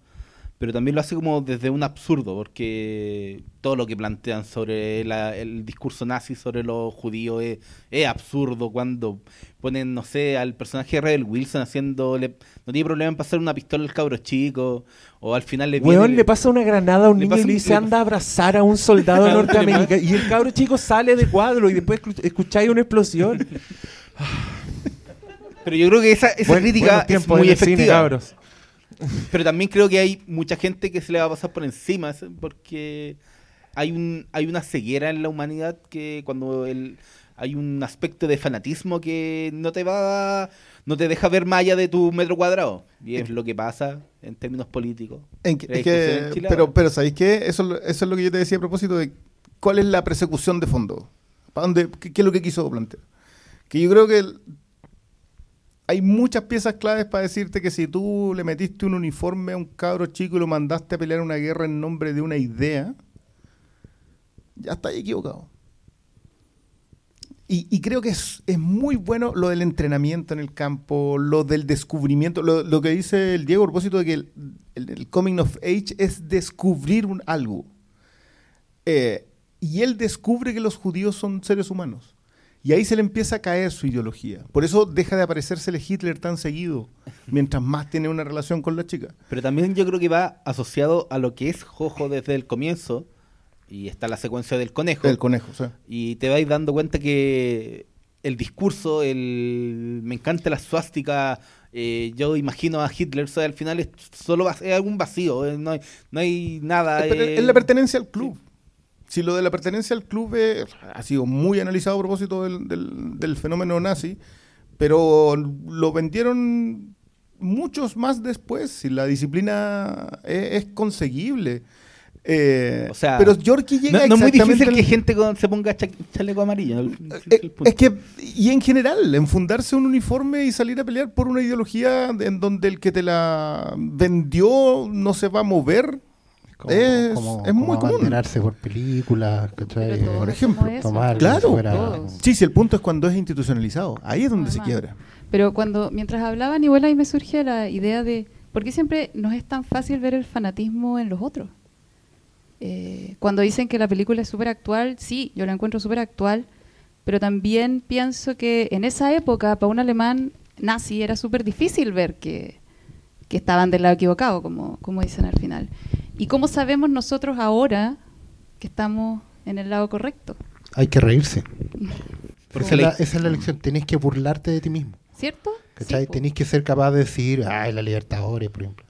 I: pero también lo hace como desde un absurdo, porque todo lo que plantean sobre la- el discurso nazi sobre los judíos es, es absurdo cuando ponen, no sé, al personaje de Rebel Wilson haciéndole, no tiene problema en pasar una pistola al cabro chico, o al final le viene-
E: Weón, le pasa una granada a un niño y le dice anda a abrazar a un soldado norteamericano y el cabro chico sale de cuadro y después escu- escucháis una explosión.
I: Pero yo creo que esa, esa
E: Buen-
I: crítica es muy
E: cine,
I: efectiva.
E: cabros.
I: Pero también creo que hay mucha gente que se le va a pasar por encima porque hay un hay una ceguera en la humanidad que cuando el hay un aspecto de fanatismo que no te va no te deja ver más allá de tu metro cuadrado y es lo que pasa en términos políticos.
G: En que- es que-
I: en
G: pero, pero ¿sabéis qué? Eso, eso es lo que yo te decía a propósito de cuál es la persecución de fondo. ¿Para dónde, qué, qué es lo que quiso plantear? Que yo creo que el- hay muchas piezas claves para decirte que si tú le metiste un uniforme a un cabro chico y lo mandaste a pelear una guerra en nombre de una idea, ya está equivocado. Y, y creo que es, es muy bueno lo del entrenamiento en el campo, lo del descubrimiento, lo, que dice el Diego a propósito de que el coming of age es descubrir un, algo. Eh, y él descubre que los judíos son seres humanos. Y ahí se le empieza a caer su ideología. Por eso deja de aparecérsele Hitler tan seguido, mientras más tiene una relación con la chica.
I: Pero también yo creo que va asociado a lo que es Jojo desde el comienzo y está la secuencia del conejo.
G: El conejo.
I: Y te vais dando cuenta que el discurso, el me encanta la suástica, eh, yo imagino a Hitler, o sea, al final es solo es algún vacío, eh, no hay, no hay nada.
G: Es,
I: eh,
G: es la pertenencia al club. Si lo de la pertenencia al club eh, ha sido muy analizado a propósito del, del- del fenómeno nazi, pero lo vendieron muchos más después. Si la disciplina es, es conseguible. Eh,
I: O sea,
G: pero Yorkie llega
I: no es muy difícil que gente con- se ponga cha- chaleco amarillo.
G: Eh,
I: el
G: es que, y en general, enfundarse un uniforme y salir a pelear por una ideología en donde el que te la vendió no se va a mover,
F: Como-
G: es,
F: como-
G: es muy
F: como
G: común.
F: por películas,
A: todos
F: por ejemplo,
A: eso.
F: tomar
G: Claro.
F: fuera-.
G: Sí, sí, el punto es cuando es institucionalizado. Ahí es donde se quiebra.
A: Pero cuando, mientras hablaban, igual ahí me surge la idea de por qué siempre nos es tan fácil ver el fanatismo en los otros. Eh, cuando dicen que la película es súper actual, sí, yo la encuentro súper actual, pero también pienso que en esa época, para un alemán nazi, era súper difícil ver que, que estaban del lado equivocado, como, como dicen al final. ¿Y cómo sabemos nosotros ahora que estamos en el lado correcto?
F: Hay que reírse.
I: Porque
F: esa, es
I: la-
F: esa es la lección. Tenés que burlarte de ti mismo.
A: ¿Cierto?
F: ¿Cachai?
A: Sí.
F: Tenés que ser capaz de decir, ay, la Libertadores, por ejemplo.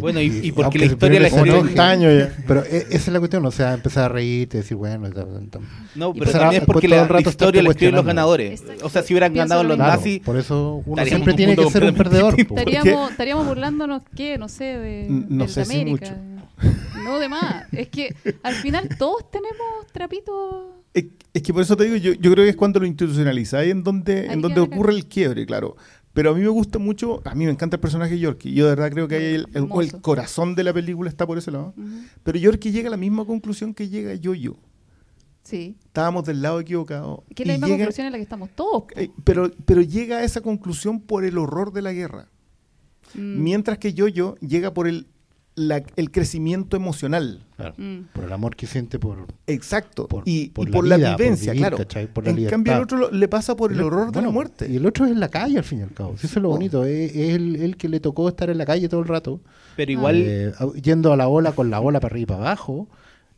I: Bueno, y- y porque la historia la escribe-
F: como 30 años ya. Pero e- esa es la cuestión, o sea, empezar a reírte, decir, bueno, ta- ta- ta-
I: No, pero
F: empezar a-
I: también es porque la,
F: rato
I: la historia la escriben los ganadores.
A: Exacto.
I: O sea, si hubieran
A: Pienso
I: ganado
A: lo
I: los.
F: Claro,
I: nazis,
F: por eso uno siempre tiene que ser un perdedor.
A: Estaríamos, estaríamos burlándonos, ¿qué? No sé, de,
G: No sé
A: de
G: si
A: América. No, de más. Es que al final todos tenemos trapitos.
G: Es, es que por eso te digo, yo, yo creo que es cuando lo institucionalizáis en donde, en donde ocurre el quiebre, claro. Pero a mí me gusta mucho, a mí me encanta el personaje de Yorkie. Yo de verdad creo que ahí el, el-
A: Hermoso.
G: el corazón de la película está por ese lado. Pero Yorkie llega a la misma conclusión que llega Yo-Yo.
A: Sí.
G: Estábamos del lado equivocado.
A: Que es la misma
G: llega-
A: conclusión en la que estamos todos.
G: eh, pero, pero llega a esa conclusión por el horror de la guerra.
A: Mm,
G: Mientras que Yo-Yo llega por el, la- el crecimiento emocional.
F: Claro.
A: mm.
F: Por el amor que siente por...
G: Exacto.
F: Por-
G: y
F: por
G: y
F: la
G: por la,
F: vida, por
G: vivencia,
F: vivir,
G: claro.
F: ¿cachai? Por la
G: en cambio, el otro lo- le pasa por el horror de la muerte.
F: Y el otro es en la calle, al fin y al cabo. Eso es lo
G: po.
F: bonito. Es, es el, el que le tocó estar en la calle todo el rato.
I: pero igual
F: eh, yendo a la ola con la ola para arriba y para abajo.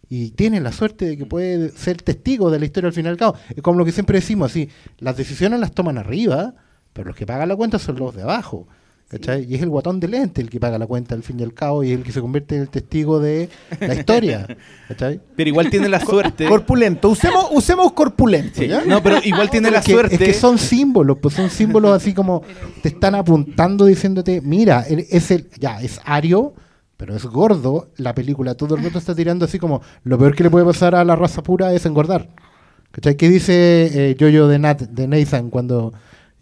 F: Y tiene la suerte de que puede ser testigo de la historia al fin y al cabo. Es como lo que siempre decimos, así, las decisiones las toman arriba, pero los que pagan la cuenta son los de abajo. ¿Cachai? Y es el guatón de lente el que paga la cuenta al fin y al cabo y es el que se convierte en el testigo de la historia. ¿cachai?
I: pero igual tiene la suerte.
G: Corpulento. Usemos, usemos corpulento.
I: Sí,
G: ¿ya?
I: No, pero igual tiene la
F: es que,
I: suerte.
F: Es que son símbolos, pues son símbolos así como te están apuntando diciéndote, mira, es el, ya, es Ario, pero es gordo. La película todo el rato está tirando así como, lo peor que le puede pasar a la raza pura es engordar. ¿Cachai? ¿Qué dice eh, Jojo de, Nat, de Nathan cuando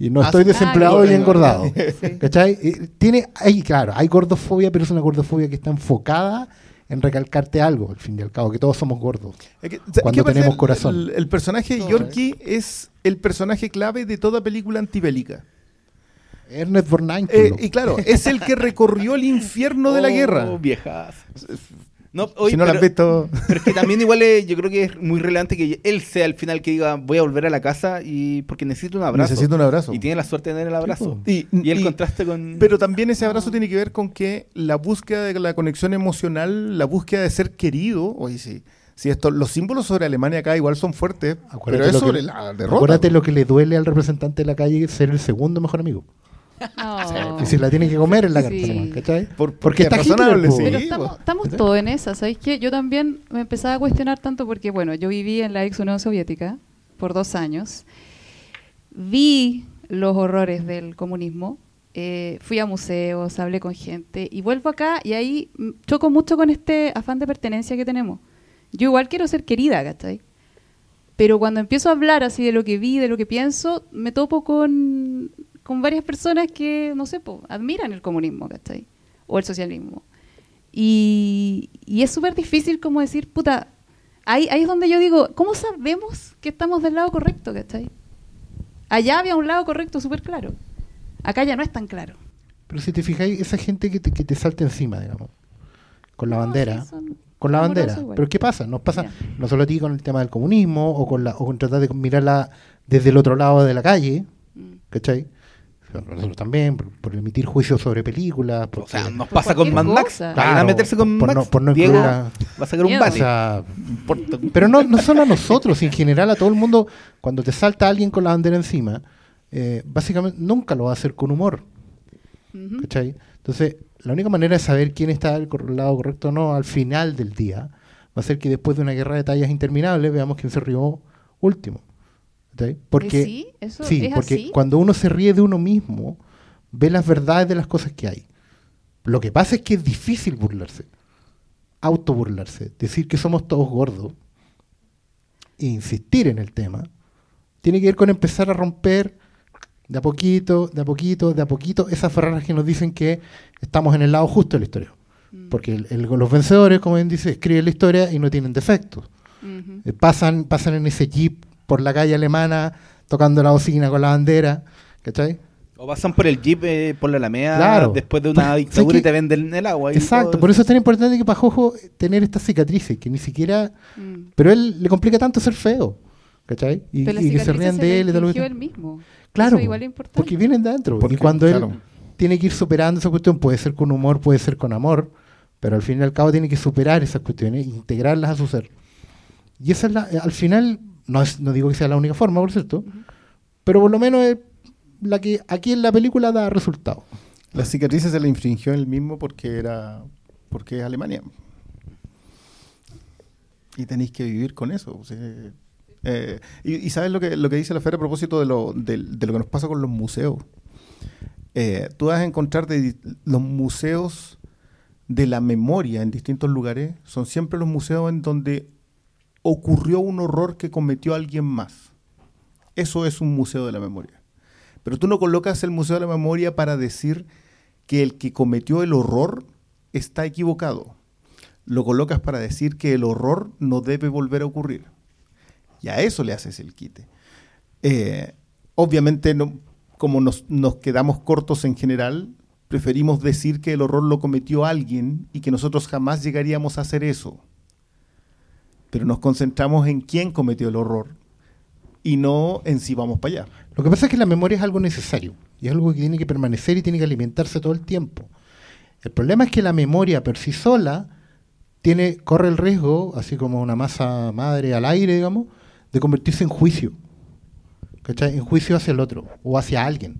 F: y no estoy desempleado
A: Ah,
F: y engordado?
A: Sí.
F: ¿Cachai? Y tiene, hay, claro, hay gordofobia, pero es una gordofobia que está enfocada en recalcarte algo, al fin y al cabo, que todos somos gordos.
G: Es que, ¿sabes
F: Cuando tenemos
G: El-
F: corazón.
G: El, el personaje de Yorkie es el personaje clave de toda película antibélica.
F: Ernest Borgnine.
G: Eh, y claro, es el que recorrió el infierno de la
I: Oh,
G: guerra.
I: viejas. No, oye,
G: si no lo
I: pero,
G: has visto.
I: pero es que también igual es- yo creo que es muy relevante que él sea al final que diga voy a volver a la casa y porque necesito un abrazo.
G: Necesita un abrazo.
I: Y tiene la suerte de tener el abrazo.
G: Y,
I: Y el
G: y-
I: contraste con...
G: Pero también ese abrazo tiene que ver con que la búsqueda de la conexión emocional, la búsqueda de ser querido, oye, sí. Si esto, los símbolos sobre Alemania acá igual son fuertes,
F: Acuérdate
G: pero es
F: lo
G: sobre
F: que-
G: la derrota.
F: Acuérdate lo que le duele al representante de la calle ser el segundo mejor amigo.
A: No.
F: Y si la tiene que comer en la
A: Sí.
F: carta nomás, ¿cachai?
G: Por-
F: porque está
G: es razonable,
F: Hitler,
G: sí.
A: Pero
G: Sí,
A: estamos, estamos todos en esa, ¿sabéis qué? Yo también me empezaba a cuestionar tanto porque, bueno, yo viví en la ex Unión Soviética por dos años, vi los horrores del comunismo, eh, fui a museos, hablé con gente y vuelvo acá y ahí choco mucho con este afán de pertenencia que tenemos. Yo igual quiero ser querida, ¿cachai? Pero cuando empiezo a hablar así de lo que vi, de lo que pienso, me topo con, con varias personas que, no sé, po, admiran el comunismo, ¿cachai? O el socialismo. Y, y es súper difícil como decir, puta, ahí, ahí es donde yo digo, ¿cómo sabemos que estamos del lado correcto, ¿cachai? Allá había un lado correcto súper claro. Acá ya no es tan claro.
F: Pero si te fijáis, esa gente que te, que te salta encima, digamos, con la
A: No,
F: bandera,
A: sí, son
F: con la bandera. Pero ¿qué pasa? Nos pasa no solo a ti con el tema del comunismo o con, la, o con tratar de mirarla desde el otro lado de la calle,
A: Mm.
F: ¿cachai? Nosotros también, por, por emitir juicios sobre películas.
I: o sea, nos pasa con Mad Max.
A: cosa.
I: Vayan a
F: Claro,
I: meterse con
F: por
I: Max.
F: no- por no
I: Diego
F: a-
I: va a sacar un bate.
F: o sea,
I: Importa.
F: Pero no, no solo a nosotros, en general a todo el mundo, cuando te salta alguien con la bandera encima, eh, básicamente nunca lo va a hacer con humor. ¿cachai? Entonces, la única manera de saber quién está del cor- lado correcto o no al final del día va a ser que después de una guerra de tallas interminables veamos quién se rió último. Porque,
A: ¿Eh, sí? ¿Eso
F: sí,
A: es
F: porque
A: así?
F: cuando uno se ríe de uno mismo, ve las verdades de las cosas que hay. Lo que pasa es que es difícil burlarse. autoburlarse, decir que somos todos gordos e insistir en el tema, tiene que ver con empezar a romper de a poquito, de a poquito, de a poquito esas ferraras que nos dicen que estamos en el lado justo de la historia.
A: Mm.
F: Porque el- el- los vencedores, como bien dice, escriben la historia y no tienen defectos. Eh, pasan, pasan en ese jeep por la calle alemana tocando la bocina con la bandera, ¿cachai?
I: O pasan por el jeep, eh, por la Alameda,
F: Claro.
I: después de una
F: ¿Sabes
I: dictadura y te venden el agua.
F: Exacto,
I: todo
F: por eso es tan importante que Pajojo tener estas cicatrices, que ni siquiera...
A: Mm.
F: Pero él le complica tanto ser feo, ¿cachai? Y, que se rían de él y todo lo que
A: él mismo.
F: Claro,
A: Eso igual es importante.
F: porque vienen de adentro.
G: Porque,
F: y cuando él tiene que ir superando esa cuestión, puede ser con humor, puede ser con amor, pero al fin y al cabo tiene que superar esas cuestiones, integrarlas a su ser. Y esa es la, al final, no, es, no digo que sea la única forma, por cierto, pero por lo menos es la que aquí en la película da resultado.
G: Las cicatrices se le infringió él mismo porque era porque es Alemania. Y tenéis que vivir con eso. eh, y, sabes lo que, lo que dice la Fer a propósito de lo, de lo que nos pasa con los museos. Eh, tú vas a encontrar de los museos de la memoria en distintos lugares, son siempre los museos en donde ocurrió un horror que cometió alguien más. Eso es un museo de la memoria. Pero tú no colocas el Museo de la Memoria para decir que el que cometió el horror está equivocado. Lo colocas para decir que el horror no debe volver a ocurrir. Y a eso le haces el quite. Eh, obviamente, no- como nos, nos quedamos cortos en general, preferimos decir que el horror lo cometió alguien y que nosotros jamás llegaríamos a hacer eso. Pero nos concentramos en quién cometió el horror y no en si vamos para allá.
F: Lo que pasa es que la memoria es algo necesario y es algo que tiene que permanecer y tiene que alimentarse todo el tiempo. El problema es que la memoria por sí sola tiene, corre el riesgo, así como una masa madre al aire, digamos, de convertirse en juicio. ¿Cachai? En juicio hacia el otro o hacia alguien.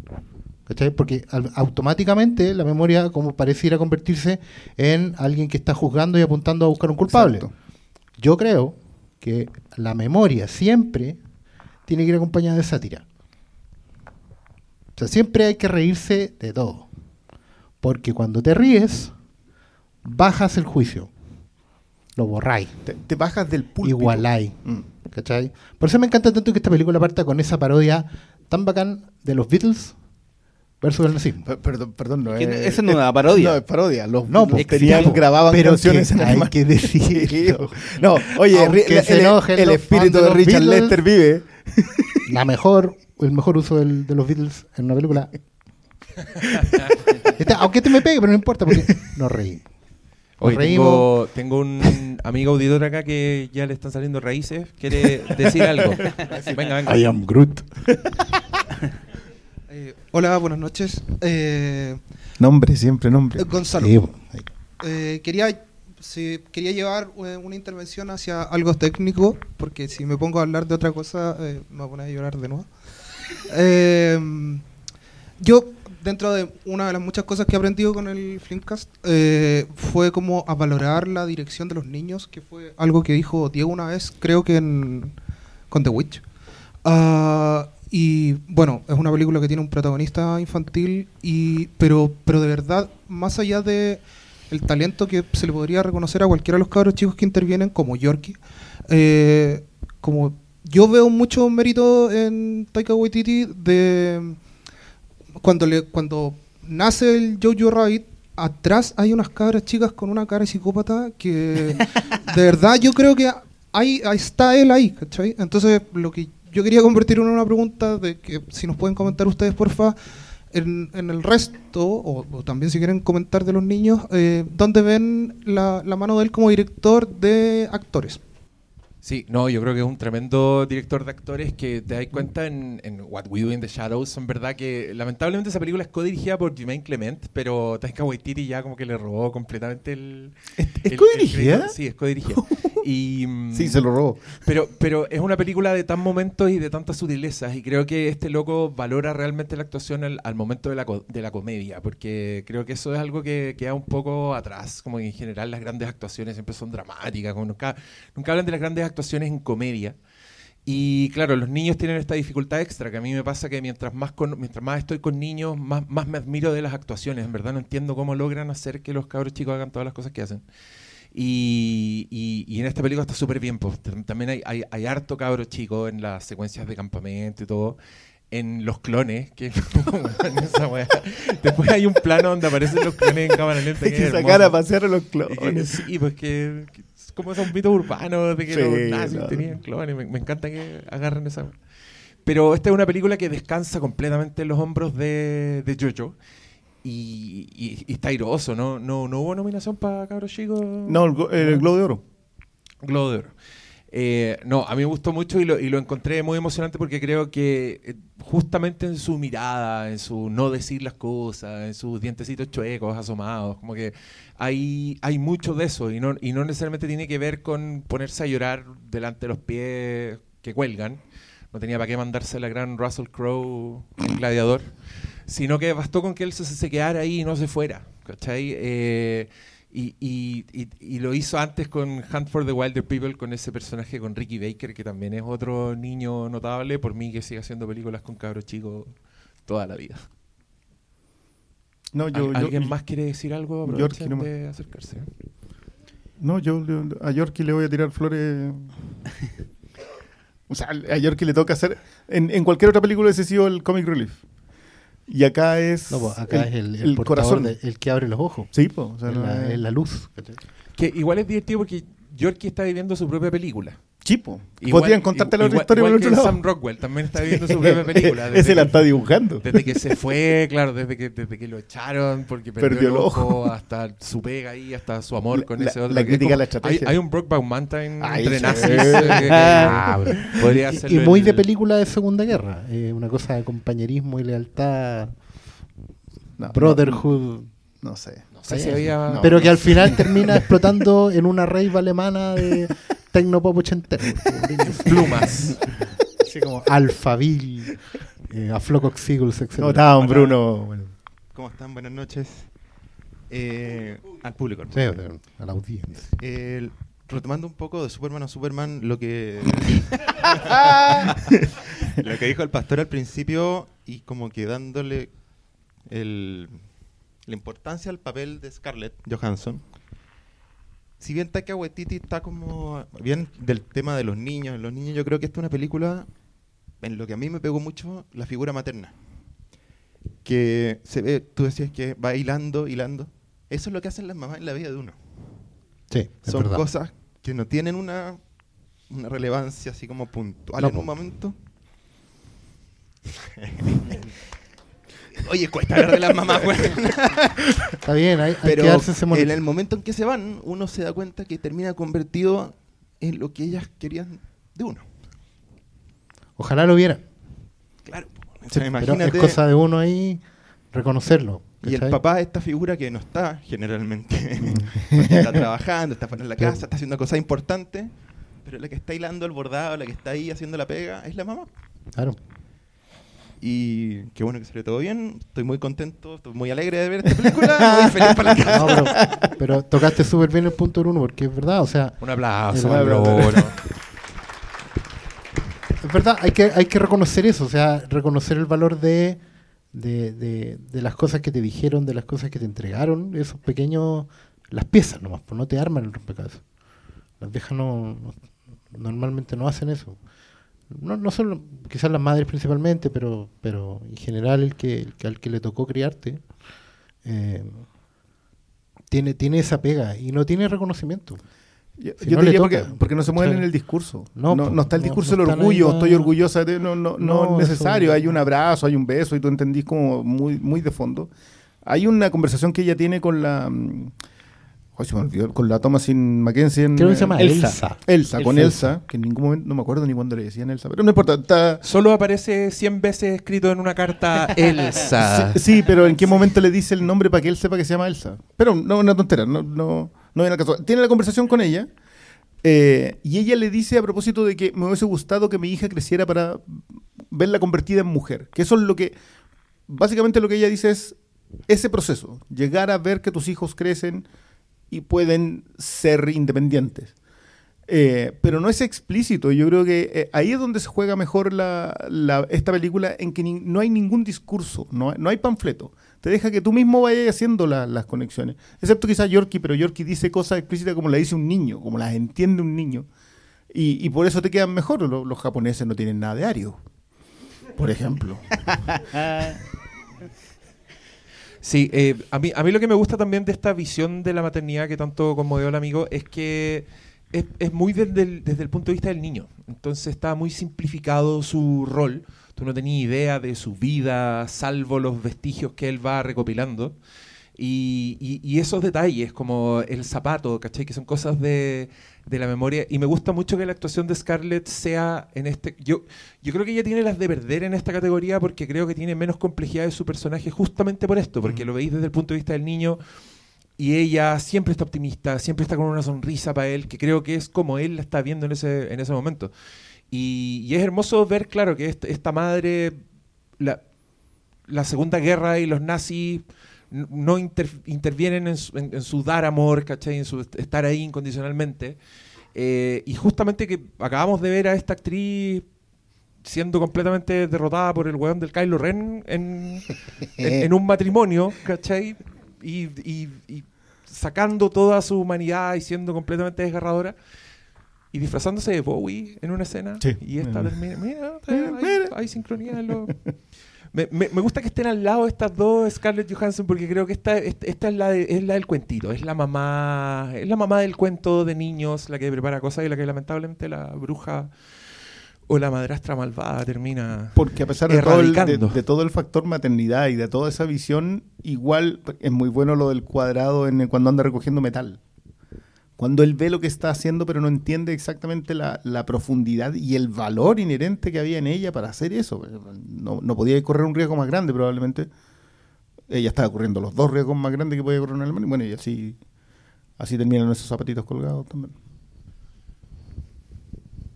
F: ¿Cachai? Porque al- automáticamente la memoria como pareciera convertirse en alguien que está juzgando y apuntando a buscar un culpable.
G: Exacto.
F: Yo creo que la memoria siempre tiene que ir acompañada de sátira. O sea, siempre hay que reírse de todo. Porque cuando te ríes, bajas el juicio. Lo borráis,
G: Te, te bajas del púlpito.
F: igualáis.
G: Mm.
F: ¿Cachai? Por eso me encanta tanto que esta película parta con esa parodia tan bacán de los Beatles versus el nazismo.
G: Per- Perdón, perdón, no es.
I: no- esa no es una parodia.
G: No, es parodia. Los,
F: No,
G: los
F: pues,
G: tenían,
F: claro,
G: grababan
F: pero
G: canciones
F: que
G: en
F: hay que decirlo.
G: no, oye,
F: se
G: el,
F: enojen
G: el espíritu
F: de
G: Richard
F: Beatles.
G: Lester vive.
F: La mejor, el mejor uso del- de los Beatles en una película. Aunque este me pegue, pero no importa porque nos reímos.
E: Hoy tengo, tengo un amigo auditor acá que ya le están saliendo raíces. ¿Quiere decir algo? Venga, venga.
F: I am Groot.
J: Eh, hola, buenas noches. Eh,
G: Nombre, siempre nombre.
J: eh, Gonzalo,
F: Sí,
J: eh, quería, si- quería llevar una intervención hacia algo técnico, porque si me pongo a hablar de otra cosa, me voy a poner a llorar de nuevo. Yo, dentro de una de las muchas cosas que he aprendido con el Flimcast, eh, fue como a valorar la dirección de los niños, que fue algo que dijo Diego una vez, creo que en, con The Witch. Ah, y bueno, es una película que tiene un protagonista infantil, y, pero, pero de verdad, más allá de el talento que se le podría reconocer a cualquiera de los cabros chicos que intervienen, como Yorkie, eh, como yo veo mucho mérito en Taika Waititi de cuando le cuando nace el Jojo Rabbit atrás hay unas cabras chicas con una cara de psicópata que de verdad yo creo que ahí, ahí está él ahí ¿cachai? entonces lo que yo quería convertir en una pregunta de que si nos pueden comentar ustedes porfa en, en el resto o, o también si quieren comentar de los niños eh, dónde ven la, la mano de él como director de actores
E: Sí, no, yo creo que es un tremendo director de actores que te das cuenta en, en What We Do in the Shadows, en verdad que lamentablemente esa película es codirigida por Jermaine Clement, pero Taika Waititi ya como que le robó completamente el...
G: ¿Es,
E: el-
G: codirigida?
E: sí, es codirigida. y,
G: Sí, se lo robó.
E: Pero, pero es una película de tan momentos y de tantas sutilezas y creo que este loco valora realmente la actuación al, al momento de la, de la comedia, porque creo que eso es algo que queda un poco atrás, como que en general las grandes actuaciones siempre son dramáticas, como nunca, nunca hablan de las grandes actuaciones en comedia. Y claro, los niños tienen esta dificultad extra, que a mí me pasa que mientras más, con- mientras más estoy con niños, más, más me admiro de las actuaciones. En verdad no entiendo cómo logran hacer que los cabros chicos hagan todas las cosas que hacen. Y, y- y en esta película está súper bien. pues, tam- también hay, hay, hay harto cabro chico en las secuencias de campamento y todo. En los clones, que esa wea. Después hay un plano donde aparecen los clones en cámara lenta.
G: Hay
E: que
G: que sacar a pasear a los
E: Y que-
G: clones.
E: sí, pues que, que es como esos mitos urbanos de que
G: Sí,
E: los nazis
G: no.
E: tenían clones. Me, me encanta que agarren esa. Pero esta es una película que descansa completamente en los hombros de, de Jojo. Y, y- y está airoso, ¿no? No, no hubo nominación para Cabros Chicos.
G: No, el, go- el Globo de Oro.
E: Globo de Oro. Eh, no, a mí me gustó mucho y lo, y lo encontré muy emocionante porque creo que eh, justamente en su mirada, en su no decir las cosas, en sus dientecitos chuecos, asomados, como que hay, hay mucho de eso y no, y no necesariamente tiene que ver con ponerse a llorar delante de los pies que cuelgan. No tenía para qué mandarse la gran Russell Crowe, el gladiador, sino que bastó con que él se, se quedara ahí y no se fuera. ¿Cachai? Eh, y, y- y- y lo hizo antes con Hunt for the Wilder People, con ese personaje con Ricky Baker, que también es otro niño notable, por mí que sigue haciendo películas con cabros chicos toda la vida.
G: No, yo,
E: ¿Al-
G: yo-
E: ¿Alguien más quiere decir algo?
G: Yorkie nomás.
E: de acercarse.
G: No, yo a Yorkie le voy a tirar flores. O sea, a Yorkie le toca hacer. En, en cualquier otra película ese ha sido el comic relief. Y acá es.
F: No, pues, acá es el, el, portador
G: corazón.
F: de- el que abre los ojos.
G: Sí, pues. O sea,
F: es,
G: no
F: la,
G: es-
F: es la luz.
E: Que igual es divertido porque Yorkie está viviendo su propia película.
G: Chipo.
E: Igual-
G: Podrían contarte la otra
E: igual-
G: historia por
E: igual
G: el otro
E: que
G: lado.
E: Sam Rockwell también está viviendo su propia película.
G: Ese la está dibujando.
E: Desde que se fue, claro, desde que, desde que lo echaron porque perdió, el ojo, hasta su pega ahí, hasta su amor
G: La-
E: con
G: la-
E: ese otro.
G: la crítica a la estrategia.
E: Hay, hay un Brokeback Mountain
G: Ay,
E: entre nazis. eh, que- que-
G: Ah,
E: podría
F: Y- y muy
E: el-
F: de película de Segunda Guerra. eh, una cosa de compañerismo y lealtad.
G: No,
F: Brotherhood.
G: No, no sé.
E: No sé si había...
G: No.
F: Pero que al final termina explotando en una rave alemana de tecnopop ochentero.
E: Plumas.
F: Así como Alphaville, eh, Aflocox etc.
G: ¿Cómo estaban, Bruno? Bueno,
K: ¿Cómo están? Buenas noches. Eh, al público.
F: Sí, a la audiencia.
K: El- retomando un poco de Superman a Superman, lo que lo que dijo el pastor al principio y como que dándole el- la importancia al papel de Scarlett Johansson. Si bien Taika Waititi está como bien del tema de los niños, los niños yo creo que esta es una película en lo que a mí me pegó mucho la figura materna. Que se ve, tú decías que va hilando, hilando. Eso es lo que hacen las mamás en la vida de uno.
F: Sí, es
K: Son
F: verdad.
K: cosas que no tienen una, una relevancia así como puntual
F: No,
K: en un momento. Oye, cuesta hablar de las mamás, güey.
F: Está bien, hay, hay
K: Pero
F: que darse ese
K: en el momento en que se van, uno se da cuenta que termina convertido en lo que ellas querían de uno.
F: Ojalá lo viera.
K: Claro. o sea,
F: pero es cosa de uno ahí reconocerlo.
K: Y el papá es esta figura que no está generalmente. Está trabajando, está fuera de la casa, está haciendo cosas importantes. Pero la que está hilando el bordado, la que está ahí haciendo la pega, es la mamá.
F: Claro.
K: Y qué bueno que salió todo bien. Estoy muy contento, estoy muy alegre de ver esta película. Muy feliz para la casa.
F: No, pero, pero tocaste súper bien el punto uno porque es verdad, o sea,
E: Un aplauso,
F: Un aplauso. Es verdad, hay que, hay que reconocer eso, o sea, reconocer el valor de, de, de- de las cosas que te dijeron, de las cosas que te entregaron, esos pequeños, las piezas nomás, pues no te arman el rompecabezas. Las viejas no, no- normalmente no hacen eso. No, no solo, quizás las madres principalmente, pero, pero en general el que, el que al que le tocó criarte eh, tiene, tiene esa pega y no tiene reconocimiento.
G: Yo,
F: Si
G: yo
F: no
G: te diría porque, porque no se mueven en el discurso.
F: No,
G: No, no, está el discurso del orgullo, estoy orgullosa de... No, no, no,
F: No,
G: es necesario,
F: eso-
G: hay un abrazo, hay un beso y tú entendís como muy, muy de fondo. Hay una conversación que ella tiene con la... ay, se me olvidó, con la Thomasin Mackenzie en...
F: Creo que se llama
G: eh,
F: Elsa.
G: Elsa, con
F: Elsa.
G: Elsa, que en ningún momento, no me acuerdo ni cuándo le decían Elsa, pero no importa, está...
E: Solo aparece 100 veces escrito en una carta Elsa.
G: Sí, sí, pero ¿en qué momento le dice el nombre para que él sepa que se llama Elsa? Pero no, una tontera, no, no, no viene al caso. Tiene la conversación con ella eh, y ella le dice a propósito de que me hubiese gustado que mi hija creciera para verla convertida en mujer. Que eso es lo que, básicamente lo que ella dice es ese proceso, llegar a ver que tus hijos crecen y pueden ser independientes. Eh, pero no es explícito. Yo creo que eh, ahí es donde se juega mejor la, la- esta película, en que ni- no hay ningún discurso, no, no hay panfleto. Te deja que tú mismo vayas haciendo la- las conexiones. Excepto quizás Yorkie, pero Yorkie dice cosas explícitas como la dice un niño, como las entiende un niño. Y, y por eso te quedan mejor. Los, los japoneses no tienen nada de Ario, por ejemplo.
E: Sí, eh, a, mí, a mí lo que me gusta también de esta visión de la maternidad que tanto conmovió al amigo es que es, es muy desde el, desde el punto de vista del niño. Entonces está muy simplificado su rol. Tú no tenías idea de su vida, salvo los vestigios que él va recopilando. Y, y- y esos detalles, como el zapato, ¿cachai? Que son cosas de, de la memoria. Y me gusta mucho que la actuación de Scarlett sea en este... Yo, yo creo que ella tiene las de perder en esta categoría porque creo que tiene menos complejidad de su personaje justamente por esto, porque lo veis desde el punto de vista del niño y ella siempre está optimista, siempre está con una sonrisa para él, que creo que es como él la está viendo en ese, en ese momento. Y, y es hermoso ver, claro, que est- esta madre, la, la Segunda Guerra y los nazis no inter- intervienen en su, en- en su dar amor, ¿cachai? En su est- estar ahí incondicionalmente. Eh, y justamente que acabamos de ver a esta actriz siendo completamente derrotada por el weón del Kylo Ren en, en, en un matrimonio, ¿cachai? Y, y- y sacando toda su humanidad y siendo completamente desgarradora. Y disfrazándose de Bowie en una escena.
G: Sí.
E: Y esta termina. Mira, hay, hay sincronía en lo. Me, me- me gusta que estén al lado estas dos Scarlett Johansson porque creo que esta, esta, esta es, la de- es la del cuentito, es la mamá, es la mamá del cuento de niños, la que prepara cosas y la que lamentablemente la bruja o la madrastra malvada termina.
G: Porque a pesar de todo, el, de todo el factor maternidad y de toda esa visión, igual es muy bueno lo del cuadrado en cuando anda recogiendo metal. Cuando él ve lo que está haciendo, pero no entiende exactamente la, la profundidad y el valor inherente que había en ella para hacer eso. No, no podía correr un riesgo más grande, probablemente. Ella estaba corriendo los dos riesgos más grandes que podía correr un alemán. Y bueno, y así, así terminan esos zapatitos colgados también.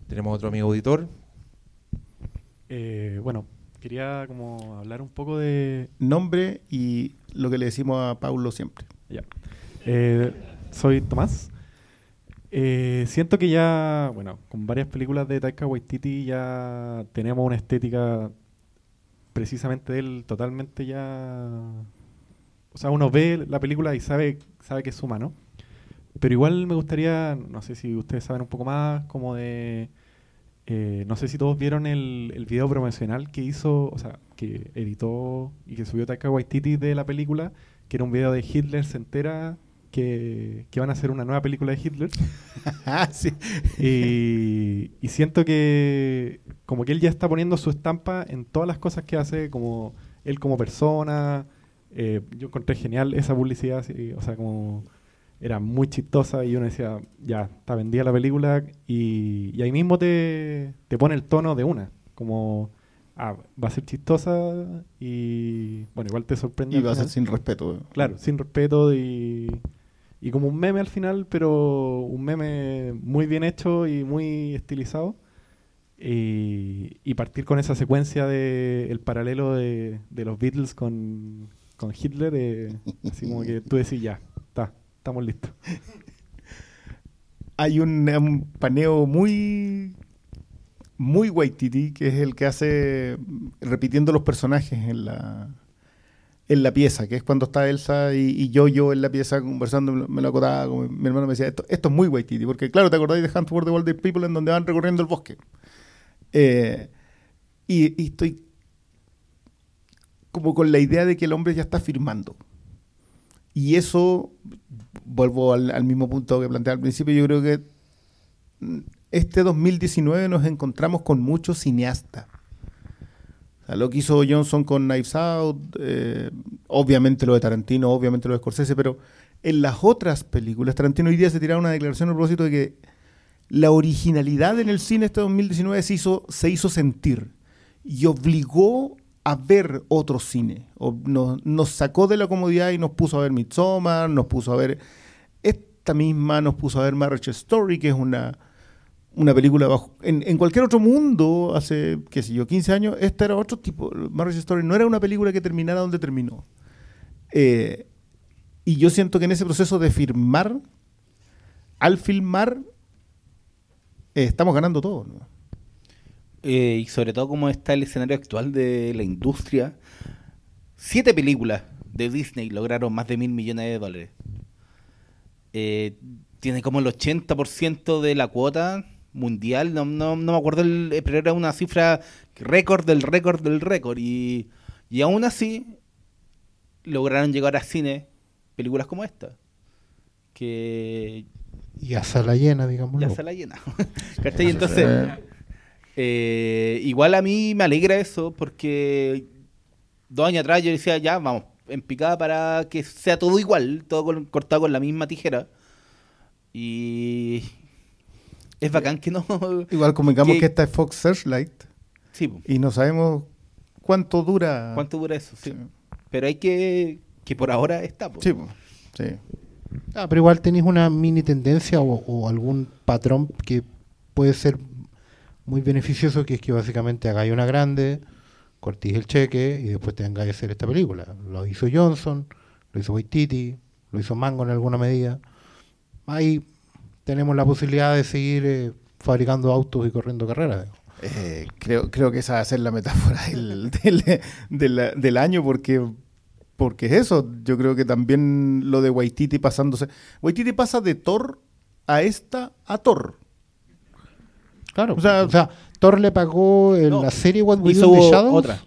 E: Tenemos otro amigo auditor.
L: Eh, bueno, quería como hablar un poco de...
G: Nombre y lo que le decimos a Paulo siempre.
L: Ya. Eh, soy Tomás. Eh, siento que ya, bueno, con varias películas de Taika Waititi ya tenemos una estética precisamente de él totalmente ya... O sea, uno ve la película y sabe, sabe que es humano. Pero igual me gustaría, no sé si ustedes saben un poco más, como de... eh, no sé si todos vieron el, el video promocional que hizo, o sea, que editó y que subió Taika Waititi de la película, que era un video de Hitler se entera que, que van a hacer una nueva película de Hitler.
G: Ah, sí.
L: y, y siento que como que él ya está poniendo su estampa en todas las cosas que hace, como él como persona. Eh, yo encontré genial esa publicidad, sí, o sea, como era muy chistosa y uno decía, ya, está vendida la película y, y ahí mismo te, te pone el tono de una, como, ah, va a ser chistosa y, bueno, igual te sorprende.
G: Y va a ser sin respeto.
L: Claro, sin respeto y, y como un meme al final, pero un meme muy bien hecho y muy estilizado. Y, partir con esa secuencia de el paralelo de, de los Beatles con, con Hitler, eh, así como que tú decís ya, está, estamos listos.
G: Hay un, paneo muy muy Waititi, que es el que hace repitiendo los personajes en la en la pieza, que es cuando está Elsa y, y yo yo en la pieza conversando, me lo, como mi hermano me decía, esto, esto es muy Waititi, porque claro, te acordáis de Hunt for the Wilder People en donde van recorriendo el bosque. Eh, y, y estoy como con la idea de que el hombre ya está firmando. Y eso, vuelvo al, al mismo punto que planteé al principio, yo creo que mm, este 2019 nos encontramos con muchos cineastas. Lo que hizo Johnson con Knives Out, eh, obviamente lo de Tarantino, obviamente lo de Scorsese, pero en las otras películas, Tarantino hoy día se tiraba una declaración a propósito de que la originalidad en el cine este 2019 se hizo, se hizo sentir y obligó a ver otro cine. Nos, nos sacó de la comodidad y nos puso a ver Midsommar, nos puso a ver esta misma, nos puso a ver Marriage Story, que es una, una película bajo... En, en cualquier otro mundo, hace, qué sé yo, 15 años, esta era otro tipo. Marriage Story no era una película que terminara donde terminó. Eh, y yo siento que en ese proceso de firmar, al filmar, eh, estamos ganando todo.
I: Eh, y sobre todo como está el escenario actual de la industria. Siete películas de Disney lograron más de mil millones de dólares. Tiene como el 80% de la cuota mundial, no, no, no me acuerdo, el, eh, pero era una cifra récord del récord del récord. Y, y aún así lograron llegar a cine películas como esta. Que
F: Y a sala llena, digamos.
I: ya se la llena. ¿Cachai? Entonces, eh, igual a mí me alegra eso porque dos años atrás yo decía, ya, vamos, en picada para que sea todo igual, todo con- cortado con la misma tijera. Y es bacán que no...
G: Igual comunicamos
I: que-
G: que esta es Fox Searchlight
I: Sí,
G: y no sabemos cuánto dura.
I: ¿cuánto dura eso? Sí. Pero hay que... que por ahora está. po.
G: Sí, po. sí.
F: Ah, pero igual tenéis una mini tendencia o, o algún patrón que puede ser muy beneficioso, que es que básicamente hagáis una grande, cortéis el cheque y después tengáis que hacer esta película. Lo hizo Johnson, lo hizo Waititi, lo hizo Mango en alguna medida. Ahí tenemos la posibilidad de seguir eh, fabricando autos y corriendo carreras.
G: Eh, creo, creo que esa va a ser la metáfora del, del, del- del año porque, porque es eso. Yo creo que también lo de Waititi pasándose. Waititi pasa de Thor a esta a Thor.
F: Claro,
G: O sea-
F: o sea, Thor le pagó en
I: No,
F: la serie What We
I: hizo
F: Do in the Shadows.
I: otra.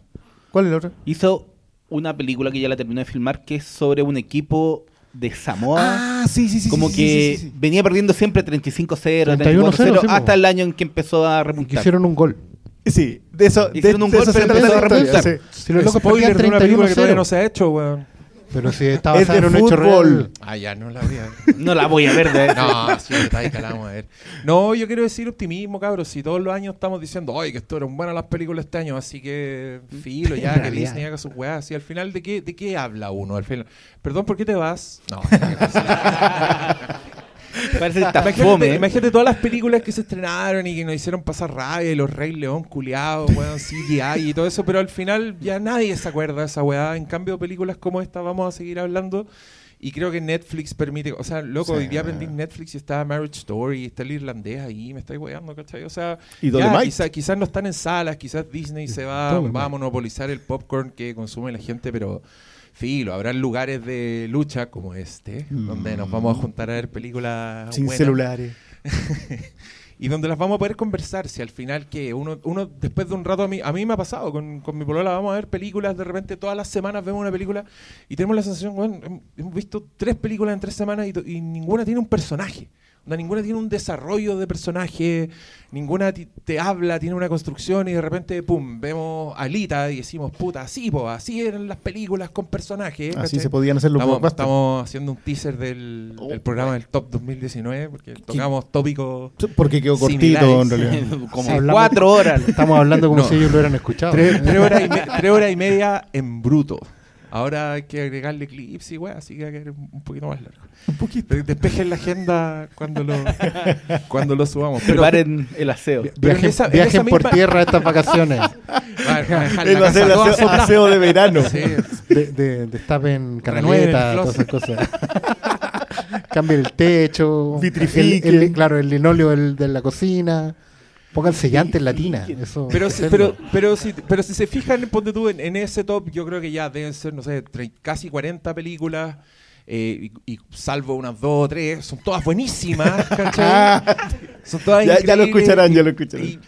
G: ¿Cuál es la otra?
I: Hizo una película que ya la terminó de filmar que es sobre un equipo de Samoa.
G: Ah, sí, sí, sí.
I: como
G: sí,
I: que
G: sí, sí, sí.
I: venía perdiendo siempre 35-0,
F: 31-0,
I: 34-0,
F: sí, po.
I: hasta el año en que empezó a remontar.
F: hicieron un gol.
G: Sí, de eso, de,
I: Hicieron un
G: de
I: gol,
G: eso se
I: empezó a
G: sí.
F: Si los locos
E: Spoiler
F: perdían
E: de una película que todavía no
F: 31-0.
E: se ha hecho, weón.
F: Pero si está
G: Es
F: basada en un hecho
G: fútbol.
F: real.
E: Ah, ya, no la voy a ver.
I: No la voy a ver de
E: No, sí, que la vamos a ver. No, yo quiero decir optimismo, cabros. Si todos los años estamos diciendo, ay, que estuvieron buenas las películas este año, así que filo, ya, que. Disney haga sus weas. Y al final, ¿de qué, ¿de qué habla uno? Al final, perdón, ¿por qué te vas? No,
I: Parece que está
E: imagínate,
I: fome.
E: imagínate todas las películas que se estrenaron y que nos hicieron pasar rabia, y los Rey León culiados, weón, CGI y todo eso, pero al final ya nadie se acuerda de esa weá. En cambio, películas como esta vamos a seguir hablando. Y creo que Netflix permite, o sea, loco,
G: Sí.
E: hoy día aprendí en Netflix y está Marriage Story, está el irlandés ahí, me estáis weando, ¿cachai? O sea,
G: Y
E: ya,
G: Dolemite.
E: quizá- quizás no están en salas, quizás Disney se va, va a monopolizar el popcorn que consume la gente, pero filo, habrá lugares de lucha como este, donde nos vamos a juntar a ver películas
G: Sin
E: buenas
G: celulares.
E: y donde las vamos a poder conversar. Si al final que uno, uno después de un rato, a mí, a mí me ha pasado con, con mi polola, vamos a ver películas, de repente todas las semanas vemos una película y tenemos la sensación, bueno, hem- hemos visto tres películas en tres semanas y ninguna tiene un personaje. Ninguna tiene un desarrollo de personaje, ninguna ti- te habla, tiene una construcción y de repente, pum, vemos a Alita y decimos, puta, así, po, así eran las películas con personajes.
G: Así
E: ¿cachai?
G: se podían hacer los
E: Estamos,
G: blockbusters.
E: estamos haciendo un teaser del, del programa del Top 2019 porque tocamos tópicos
G: Porque quedó cortito, en realidad.
I: Como
F: Sí, hablamos-
I: cuatro horas.
F: Estamos hablando como
E: No.
F: si ellos lo hubieran escuchado.
E: tres, tres horas y me- tres horas y media en bruto. Ahora hay que agregarle clips y weá, así que va a quedar un poquito más largo. Un poquito. Despejen la agenda cuando lo, cuando lo subamos. Pero,
I: Preparen el aseo.
F: Viajen,
E: esa- en
F: viajen por
E: misma-
F: tierra estas vacaciones.
E: la
G: hacer el
E: toda
G: aseo,
E: soplada.
G: aseo de verano.
E: Sí.
F: De, de, destapen canaletas, todas esas cosas. Cambien el techo.
G: Vitrifiquen.
F: el- el- claro, el linóleo del- de la cocina. Pongan sellantes en latina. Eso,
E: Pero, si, pero, pero, si, pero si se fijan, ponte tú, en, en ese top, yo creo que ya deben ser, no sé, casi 40 películas. eh, y, y salvo unas dos o tres, son todas buenísimas, ¿cachai? Son todas
G: Ya- ya lo escucharán,
E: y-
G: ya lo escucharán.
E: Y,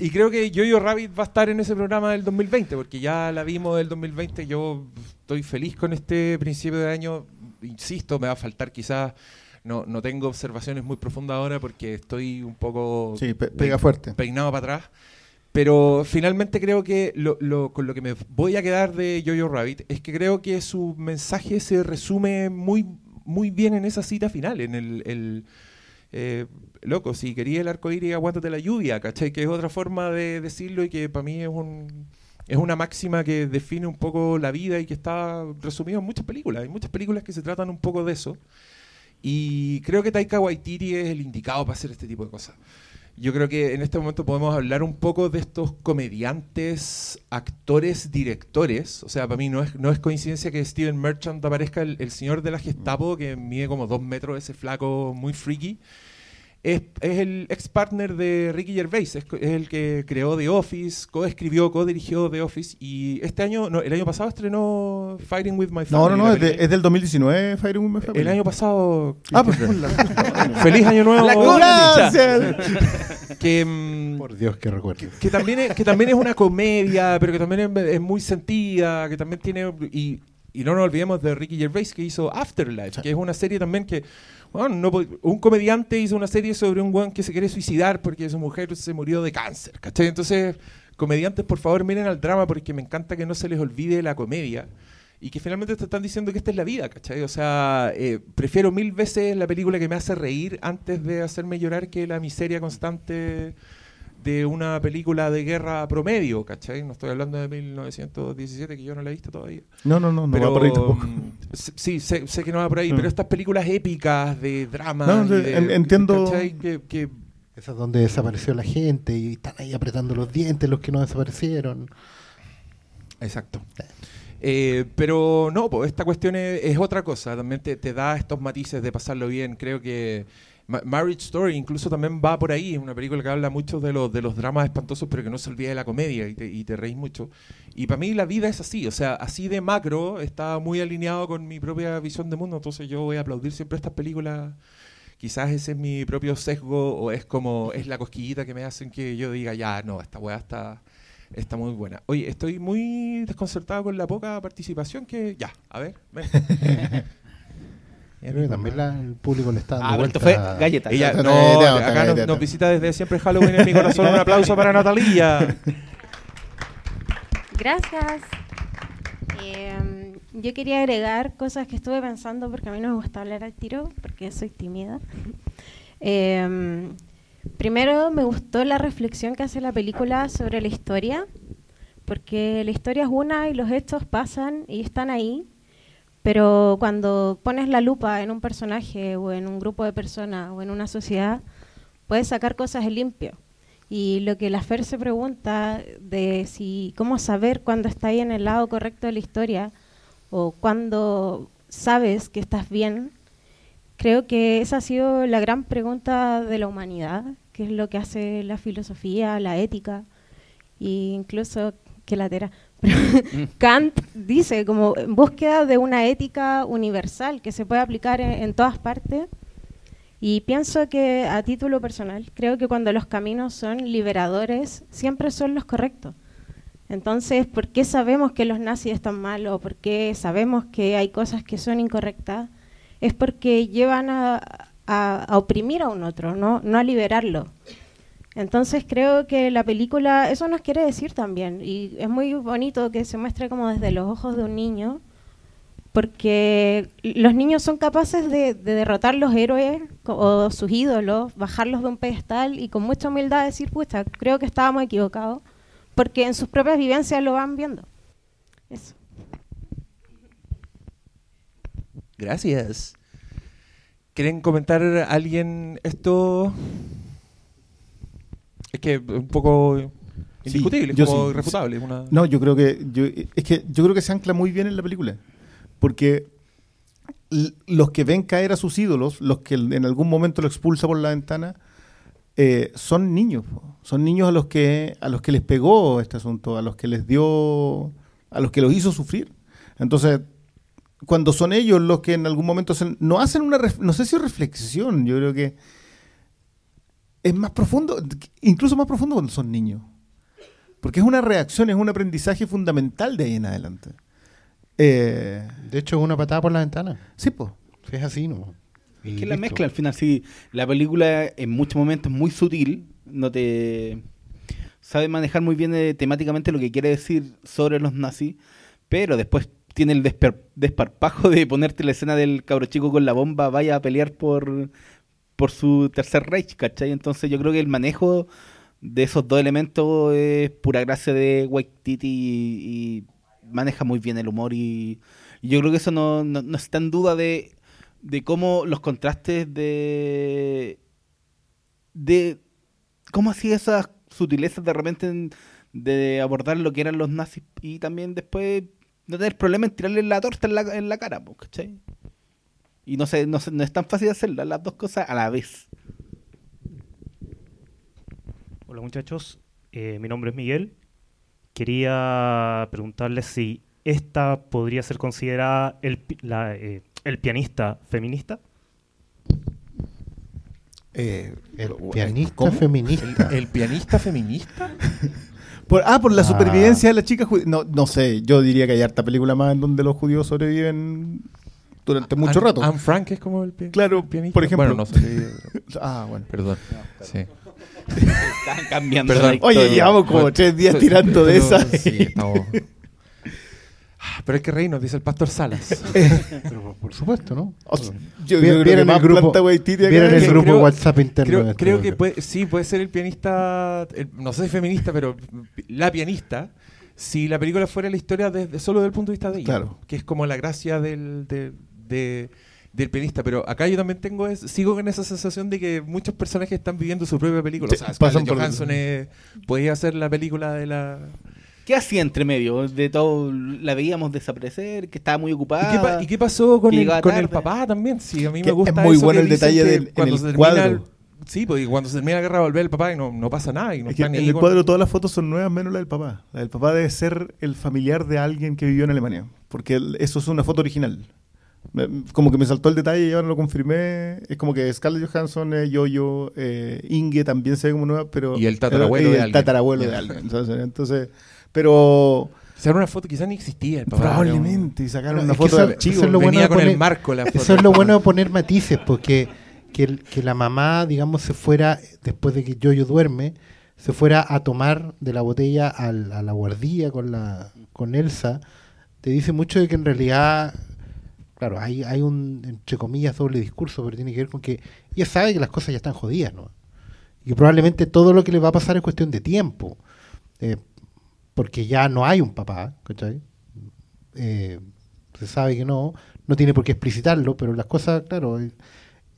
E: y creo que Jojo Rabbit va a estar en ese programa del 2020, porque ya la vimos del 2020. Yo estoy feliz con este principio de año. Insisto, me va a faltar quizás. No, no tengo observaciones muy profundas ahora porque estoy un poco
G: Sí, pe- pega fuerte.
E: peinado para atrás. Pero finalmente creo que lo, lo- con lo que me voy a quedar de Jojo Rabbit es que creo que su mensaje se resume muy, muy bien en esa cita final, en el... el, eh, loco, si quería el arco iris, aguántate la lluvia, ¿cachai? Que es otra forma de decirlo y que para mí es un... Es una máxima que define un poco la vida y que está resumido en muchas películas. Hay muchas películas que se tratan un poco de eso. Y creo que Taika Waititi es el indicado para hacer este tipo de cosas. Yo creo que en este momento podemos hablar un poco de estos comediantes, actores, directores. O sea, para mí no es, no es coincidencia que Steven Merchant aparezca el, el señor de la Gestapo, que mide como dos metros, ese flaco muy freaky. Es, es el ex partner de Ricky Gervais, es, el que creó The Office, co-escribió, co-dirigió The Office y este año, no, el año pasado estrenó Fighting with My
G: No,
E: Family.
G: no, no,
E: la
G: es, de-
E: película.
G: es del 2019 Fire with My Family.
E: El año pasado.
G: Ah, pues,
E: Feliz año nuevo.
I: La
E: que, mm,
F: Por Dios que recuerdo.
E: que también es, que también es una comedia, pero que también es, es muy sentida, que también tiene y, y no nos olvidemos de Ricky Gervais que hizo Afterlife, que es una serie también que bueno, no un comediante hizo una serie sobre un weón que se quiere suicidar porque su mujer se murió de cáncer, ¿cachai? Entonces, comediantes, por favor, miren al drama porque me encanta que no se les olvide la comedia. Y que finalmente te están diciendo que esta es la vida, ¿cachai? O sea, eh, prefiero mil veces la película que me hace reír antes de hacerme llorar que la miseria constante de una película de guerra promedio, ¿cachai? No estoy hablando de 1917, que yo no la he visto todavía.
G: No, no, no, no
E: Pero,
G: va por ahí tampoco.
E: mm, Sí, sé, sé que no va por ahí,
G: Mm.
E: pero estas películas épicas de drama.
G: No, de- en- entiendo-
E: ¿cachai? Que, que-
F: Esa es donde desapareció la gente y están ahí apretando los dientes los que no desaparecieron.
E: Exacto. Eh, pero no, pues esta cuestión es, es otra cosa. También te, te da estos matices de pasarlo bien. Creo que Ma- Marriage Story incluso también va por ahí. Es una película que habla mucho de los, de los dramas espantosos, pero que no se olvida de la comedia y te, y te reís mucho. Y para mí la vida es así. O sea, así de macro está muy alineado con mi propia visión de mundo. Entonces yo voy a aplaudir siempre estas películas. Quizás ese es mi propio sesgo o es como es la cosquillita que me hacen que yo diga, ya, no, esta weá está, está muy buena. Oye, estoy muy desconcertado con la poca participación que... Ya, a ver,
F: Creo que también la- el público le está dando
I: Ah, pero esto
F: vuelta.
I: fue galleta.
E: Ella, no,
G: galleteado, está
E: acá nos, nos visita desde siempre Halloween en mi corazón. Un aplauso para Natalia.
M: Gracias. Eh, yo quería agregar cosas que estuve pensando porque a mí no me gusta hablar al tiro porque soy tímida. Eh, primero me gustó la reflexión que hace la película sobre la historia porque la historia es una y los hechos pasan y están ahí, pero cuando pones la lupa en un personaje o en un grupo de personas o en una sociedad, puedes sacar cosas en limpio. Y lo que la Fer se pregunta de si cómo saber cuándo está en el lado correcto de la historia o cuándo sabes que estás bien, creo que esa ha sido la gran pregunta de la humanidad, que es lo que hace la filosofía, la ética e incluso que la tera. Pero Kant dice como en búsqueda de una ética universal que se puede aplicar en, en todas partes. Y pienso que a título personal, creo que cuando los caminos son liberadores, siempre son los correctos. Entonces, ¿por qué sabemos que los nazis están mal o por qué sabemos que hay cosas que son incorrectas? Es porque llevan a, a- a oprimir a un otro, ¿no? no a liberarlo. Entonces creo que la película eso nos quiere decir también y es muy bonito que se muestre como desde los ojos de un niño porque los niños son capaces de, de derrotar los héroes o sus ídolos, bajarlos de un pedestal y con mucha humildad decir, pucha, creo que estábamos equivocados porque en sus propias vivencias lo van viendo. Eso.
E: Gracias. ¿Quieren comentar alguien esto? Es que un poco indiscutible, es como
G: sí.
E: irrefutable. una-
G: No, yo creo que yo, es que yo creo que se ancla muy bien en la película, porque los que ven caer a sus ídolos, los que en algún momento lo expulsa por la ventana, eh, son niños, son niños a los que a los que les pegó este asunto, a los que les dio, a los que los hizo sufrir. Entonces, cuando son ellos los que en algún momento hacen- no hacen una, ref- no sé si reflexión, yo creo que es más profundo, incluso más profundo cuando son niños. Porque es una reacción, es un aprendizaje fundamental de ahí en adelante. Eh,
F: De hecho, es una patada por la ventana.
G: sí, pues.
F: Si es así, ¿no? Y
I: Es que la mezcla al final, sí. La película en muchos momentos es muy sutil, no te sabe manejar muy bien eh, temáticamente lo que quiere decir sobre los nazis, pero después tiene el desper- desparpajo de ponerte la escena del cabro chico con la bomba, vaya a pelear por, por su tercer Reich, ¿cachai? Entonces yo creo que el manejo de esos dos elementos es pura gracia de Waititi y, y maneja muy bien el humor y, yo creo que eso no, no, no está en duda de, de cómo los contrastes de de cómo hacía esas sutilezas de repente en- de abordar lo que eran los nazis y también después no tener problema en tirarle la torta en la, en la cara, po, ¿cachai? Y no, sé, no, sé- no es tan fácil hacerlo, las dos cosas a la vez.
N: Hola muchachos, Eh, mi nombre es Miguel. Quería preguntarles si esta podría ser considerada el, la, eh, el pianista feminista.
F: el pianista feminista.
E: ¿El, el pianista feminista?
G: Por- ah, por la
F: Ah.
G: supervivencia de la chica judía. No, no sé, yo diría que hay harta película más en donde los judíos sobreviven durante mucho rato.
E: Anne Frank es como el pi-
G: Claro,
E: pianista.
G: por ejemplo.
E: Bueno, no sé.
G: Ah, bueno.
E: Perdón. Sí.
I: Están cambiando
E: Perdón.
I: la historia.
G: Oye, llevamos como tres días tirando de esa.
E: Sí, estamos. Ah, Pero hay que reírnos, dice el pastor Salas.
F: Pero por- supuesto, ¿no?
G: O sea, yo- yo
F: Vi-
G: creo que
F: el grupo, vieron el grupo
E: creo-
F: WhatsApp interno.
E: Creo,
F: de este
E: creo que puede, sí, puede ser el pianista, el- no sé si feminista, pero la pianista, si la película fuera la historia desde solo desde el punto de vista de ella.
G: Claro.
E: Que es como la gracia del, de- de- del pianista. Pero acá yo también tengo es- sigo con esa sensación de que muchos personajes están viviendo su propia película.
G: Sí,
E: o sea,
G: pasan por-
E: Johansson es- podía hacer la película de la...
I: ¿Qué hacía entre medio? De todo, la veíamos desaparecer, que estaba muy
E: ¿Y
I: ocupada.
E: qué, pa- y qué pasó con, el, con el papá también? Sí, a mí
G: Que
E: me gusta
G: es muy
E: eso
G: bueno
E: que
G: el detalle del- en
E: cuando
G: el
E: se termina
G: cuadro.
E: el- sí, porque cuando se termina la guerra volver el papá y no, no pasa nada. Y no
G: Es que en el
E: con-
G: cuadro todas las fotos son nuevas menos la del papá. La del papá debe ser el familiar de alguien que vivió en Alemania. Porque eso es una foto original. Me- Como que me saltó el detalle y ahora lo confirmé. Es como que Scarlett Johansson, eh, Yo-Yo, eh, Inge también se ve como nueva, pero...
E: Y el tatarabuelo de
G: el
E: alguien.
G: tatarabuelo de alguien. Entonces, entonces, pero...
E: Era una foto quizás ni existía el papá.
G: Probablemente, y sacaron una foto
F: eso-
G: de archivo.
F: eso es lo
E: Venía
F: bueno
E: el
F: poner-
E: marco la foto.
F: Eso es lo bueno de poner matices, porque que, el- que la mamá, digamos, se fuera, después de que Yoyo duerme, se fuera a tomar de la botella al- a la guardilla con, la, con Elsa, te dice mucho de que en realidad, claro, hay, un, entre comillas, doble discurso, pero tiene que ver con que ella sabe que las cosas ya están jodidas, ¿no? Y probablemente todo lo que le va a pasar es cuestión de tiempo, eh, porque ya no hay un papá, ¿cachai? eh, se sabe que no, no tiene por qué explicitarlo, pero las cosas, claro, eh,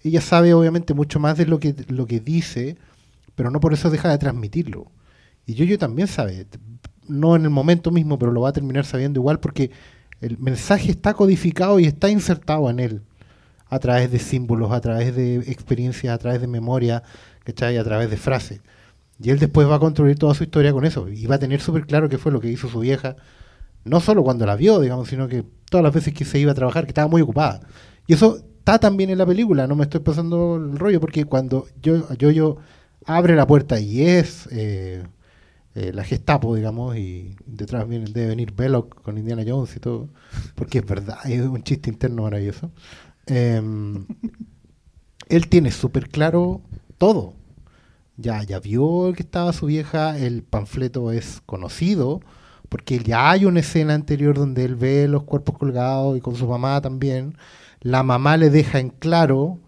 F: ella sabe obviamente mucho más de lo que, lo que dice, pero no por eso deja de transmitirlo. Y Yoyo también sabe, no en el momento mismo, pero lo va a terminar sabiendo igual porque el mensaje está codificado y está insertado en él, a través de símbolos, a través de experiencias, a través de memoria, ¿cachai? a través de frases. Y él después va a construir toda su historia con eso, y va a tener súper claro qué fue lo que hizo su vieja, no solo cuando la vio, digamos, sino que todas las veces que se iba a trabajar, que estaba muy ocupada. Y eso está también en la película, no me estoy pasando el rollo, porque cuando yo, yo, yo abre la puerta y es eh, eh, la Gestapo, digamos, y detrás viene, debe venir Belloc con Indiana Jones y todo, porque es verdad, es un chiste interno maravilloso. Em, él tiene súper claro todo. Ya, ya vio que estaba su vieja, el panfleto es conocido, porque ya hay una escena anterior donde él ve los cuerpos colgados y con su mamá también. La mamá le deja en claro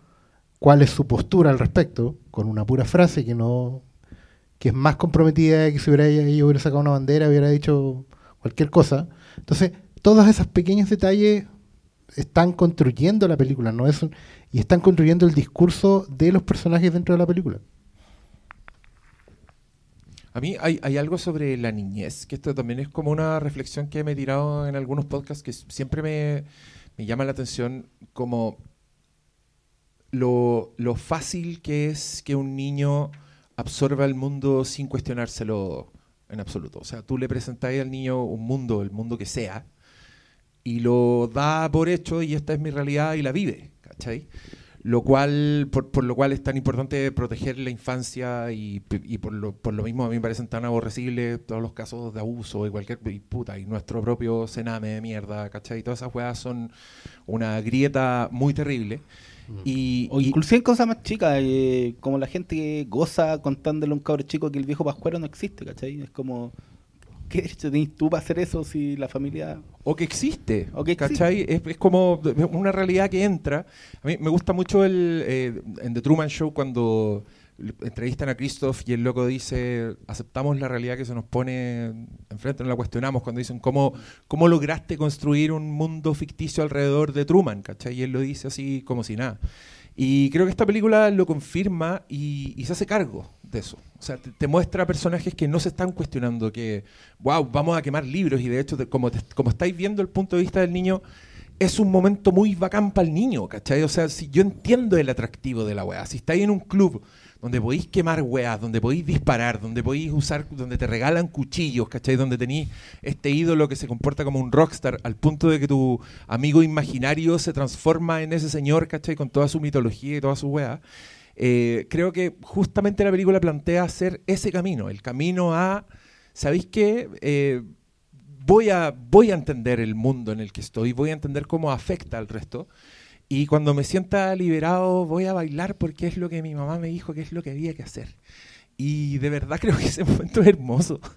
F: cuál es su postura al respecto, con una pura frase que no que es más comprometida que si hubiera ella, hubiera sacado una bandera, hubiera dicho cualquier cosa. Entonces, todos esos pequeños detalles están construyendo la película, no es y están construyendo el discurso de los personajes dentro de la película.
E: A mí hay, hay algo sobre la niñez, que esto también es como una reflexión que me he tirado en algunos podcasts que siempre me, me llama la atención, como lo, lo fácil que es que un niño absorba el mundo sin cuestionárselo en absoluto. O sea, tú le presentáis al niño un mundo, el mundo que sea, y lo da por hecho y esta es mi realidad y la vive, ¿cachai? Lo cual, por, por lo cual es tan importante proteger la infancia y, por, lo, por lo mismo a mí me parecen tan aborrecibles todos los casos de abuso y cualquier y y nuestro propio cename de mierda, ¿cachai? Todas esas weas son una grieta muy terrible. Y,
I: O
E: y-
I: inclusive en cosas más chicas, eh, como la gente que goza contándole a un cabro chico que el viejo pascuero no existe, ¿cachai? Es como, ¿qué derecho tenés tú para hacer eso si la familia...
E: O que existe,
I: O que existe.
E: ¿cachai? Es, es como una realidad que entra. A mí me gusta mucho el eh, en The Truman Show cuando entrevistan a Christoph y el loco dice, aceptamos la realidad que se nos pone enfrente, no la cuestionamos, cuando dicen, ¿cómo, cómo lograste construir un mundo ficticio alrededor de Truman? ¿cachai? Y él lo dice así como si nada. Y creo que esta película lo confirma y, se hace cargo de eso. O sea, te, te muestra personajes que no se están cuestionando que, wow, vamos a quemar libros y de hecho, te- como, te- como estáis viendo el punto de vista del niño, es un momento muy bacán para el niño, ¿cachai? O sea, si yo entiendo el atractivo de la weá, si estáis en un club donde podéis quemar weas, donde podéis disparar, donde podéis usar, donde te regalan cuchillos, ¿cachai? Donde tenéis este ídolo que se comporta como un rockstar, al punto de que tu amigo imaginario se transforma en ese señor, ¿cachai? Con toda su mitología y toda su wea. Eh, creo que justamente la película plantea hacer ese camino, el camino a, ¿sabéis qué? Eh, voy, a, voy a entender el mundo en el que estoy, voy a entender cómo afecta al resto. Y cuando me sienta liberado voy a bailar porque es lo que mi mamá me dijo que es lo que había que hacer. Y de verdad creo que ese momento es hermoso.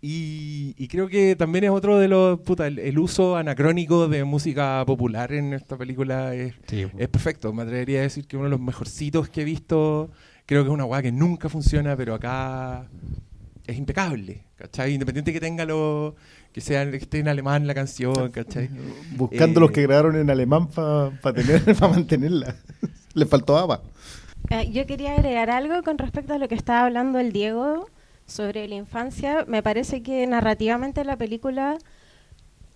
E: Y, y creo que también es otro de los, puta, el, el uso anacrónico de música popular en esta película es,
F: Sí.
E: es perfecto. Me atrevería a decir que uno de los mejorcitos que he visto, creo que es una weá que nunca funciona, pero acá es impecable, ¿cachai? Independiente que tenga lo, que sea, que esté en alemán la canción, ¿cachai?
G: Buscando
E: Eh,
G: los que grabaron en alemán para tener para mantenerla. Le faltó ABBA.
M: Eh, yo quería agregar algo con respecto a lo que estaba hablando el Diego sobre la infancia. Me parece que narrativamente la película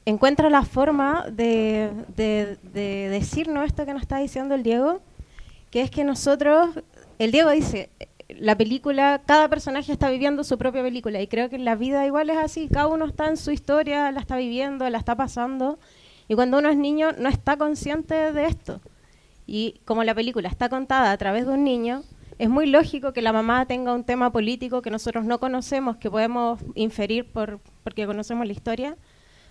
M: encuentra la forma de, de- de decirnos esto que nos está diciendo el Diego, que es que nosotros, el Diego dice, la película, cada personaje está viviendo su propia película y creo que en la vida igual es así, cada uno está en su historia, la está viviendo, la está pasando y cuando uno es niño no está consciente de esto. Y como la película está contada a través de un niño, es muy lógico que la mamá tenga un tema político que nosotros no conocemos, que podemos inferir por, porque conocemos la historia,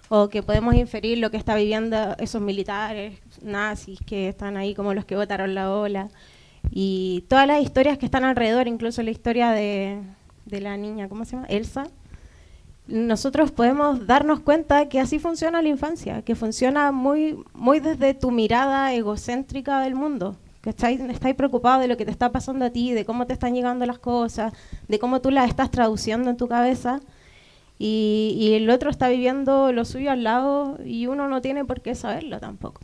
M: o que podemos inferir lo que está viviendo esos militares nazis que están ahí como los que votaron la ola, y todas las historias que están alrededor, incluso la historia de, de la niña, ¿cómo se llama? Elsa. Nosotros podemos darnos cuenta que así funciona la infancia, que funciona muy, muy desde tu mirada egocéntrica del mundo, que estáis, estáis preocupado de lo que te está pasando a ti, de cómo te están llegando las cosas, de cómo tú las estás traduciendo en tu cabeza, y, y el otro está viviendo lo suyo al lado y uno no tiene por qué saberlo tampoco.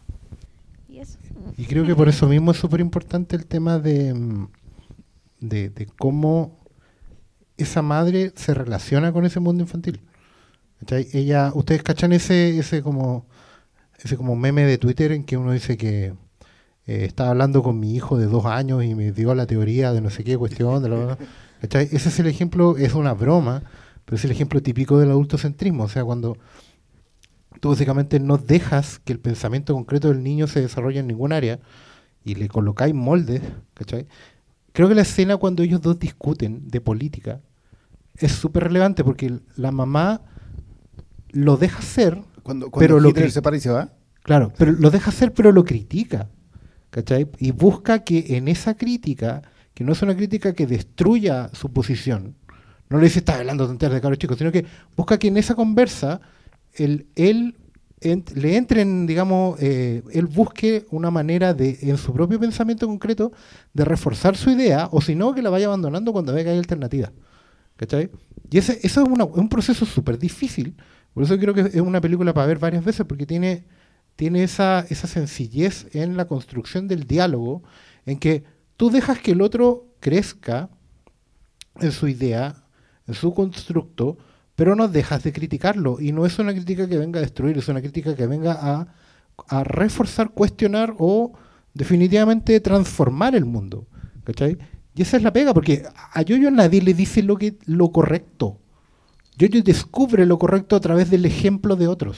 M: Y
F: creo que por eso mismo es súper importante el tema de, de, de cómo esa madre se relaciona con ese mundo infantil. ¿Cachai? Ella, ustedes cachan ese, ese como ese como meme de Twitter en que uno dice que eh, estaba hablando con mi hijo de dos años y me dio la teoría de no sé qué cuestión. De la- ¿cachai? Ese es el ejemplo, es una broma, pero es el ejemplo típico del adultocentrismo. O sea, cuando tú básicamente no dejas que el pensamiento concreto del niño se desarrolle en ningún área y le colocáis moldes, ¿cachai? Creo que la escena cuando ellos dos discuten de política es súper relevante porque la mamá lo deja hacer,
G: Cuando, cuando
F: pero lo
G: Hitler se para y se va.
F: Claro, pero lo deja hacer, pero lo critica. ¿Cachai? Y busca que en esa crítica, que no es una crítica que destruya su posición, no le dice, está hablando tonterías de cabros chicos, sino que busca que en esa conversa el, él ent- le digamos, eh, él busque una manera de, en su propio pensamiento concreto, de reforzar su idea, o si no, que la vaya abandonando cuando vea que hay alternativas. ¿Cachai? Y ese, eso es, es un proceso súper difícil. Por eso creo que es una película para ver varias veces, porque tiene, tiene esa, esa sencillez en la construcción del diálogo, en que tú dejas que el otro crezca en su idea, en su constructo, pero no dejas de criticarlo. Y no es una crítica que venga a destruir, es una crítica que venga a, a reforzar, cuestionar o definitivamente transformar el mundo. ¿Cachai? Y esa es la pega, porque a Yoyo nadie le dice lo, que, lo correcto. Yoyo descubre lo correcto a través del ejemplo de otros.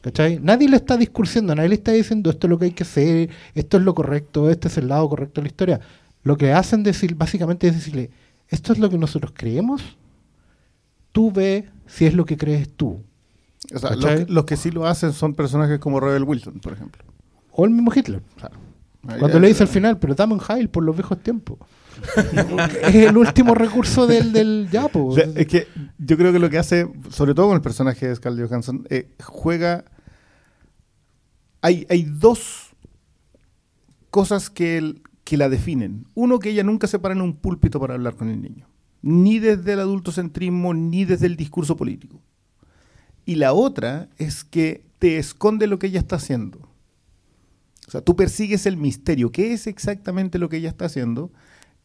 F: ¿Cachai? Nadie le está discursiendo, nadie le está diciendo esto es lo que hay que hacer, esto es lo correcto, este es el lado correcto de la historia. Lo que hacen decir, básicamente es decirle, esto es lo que nosotros creemos, tú ve si es lo que crees tú.
G: O sea, los que, los que sí lo hacen son personajes como Rebel Wilson, por ejemplo.
F: O el mismo Hitler. Cuando le dice al final, pero dame un Heil por los viejos tiempos. es el último recurso del, del ya, po.
G: O sea, es que yo creo que lo que hace, sobre todo con el personaje de Scarlett Johansson, eh, juega. Hay, hay dos cosas que, el- que la definen. Uno, que ella nunca se para en un púlpito para hablar con el niño. Ni desde el adultocentrismo, ni desde el discurso político. Y la otra es que te esconde lo que ella está haciendo. O sea, tú persigues el misterio. ¿Qué es exactamente lo que ella está haciendo?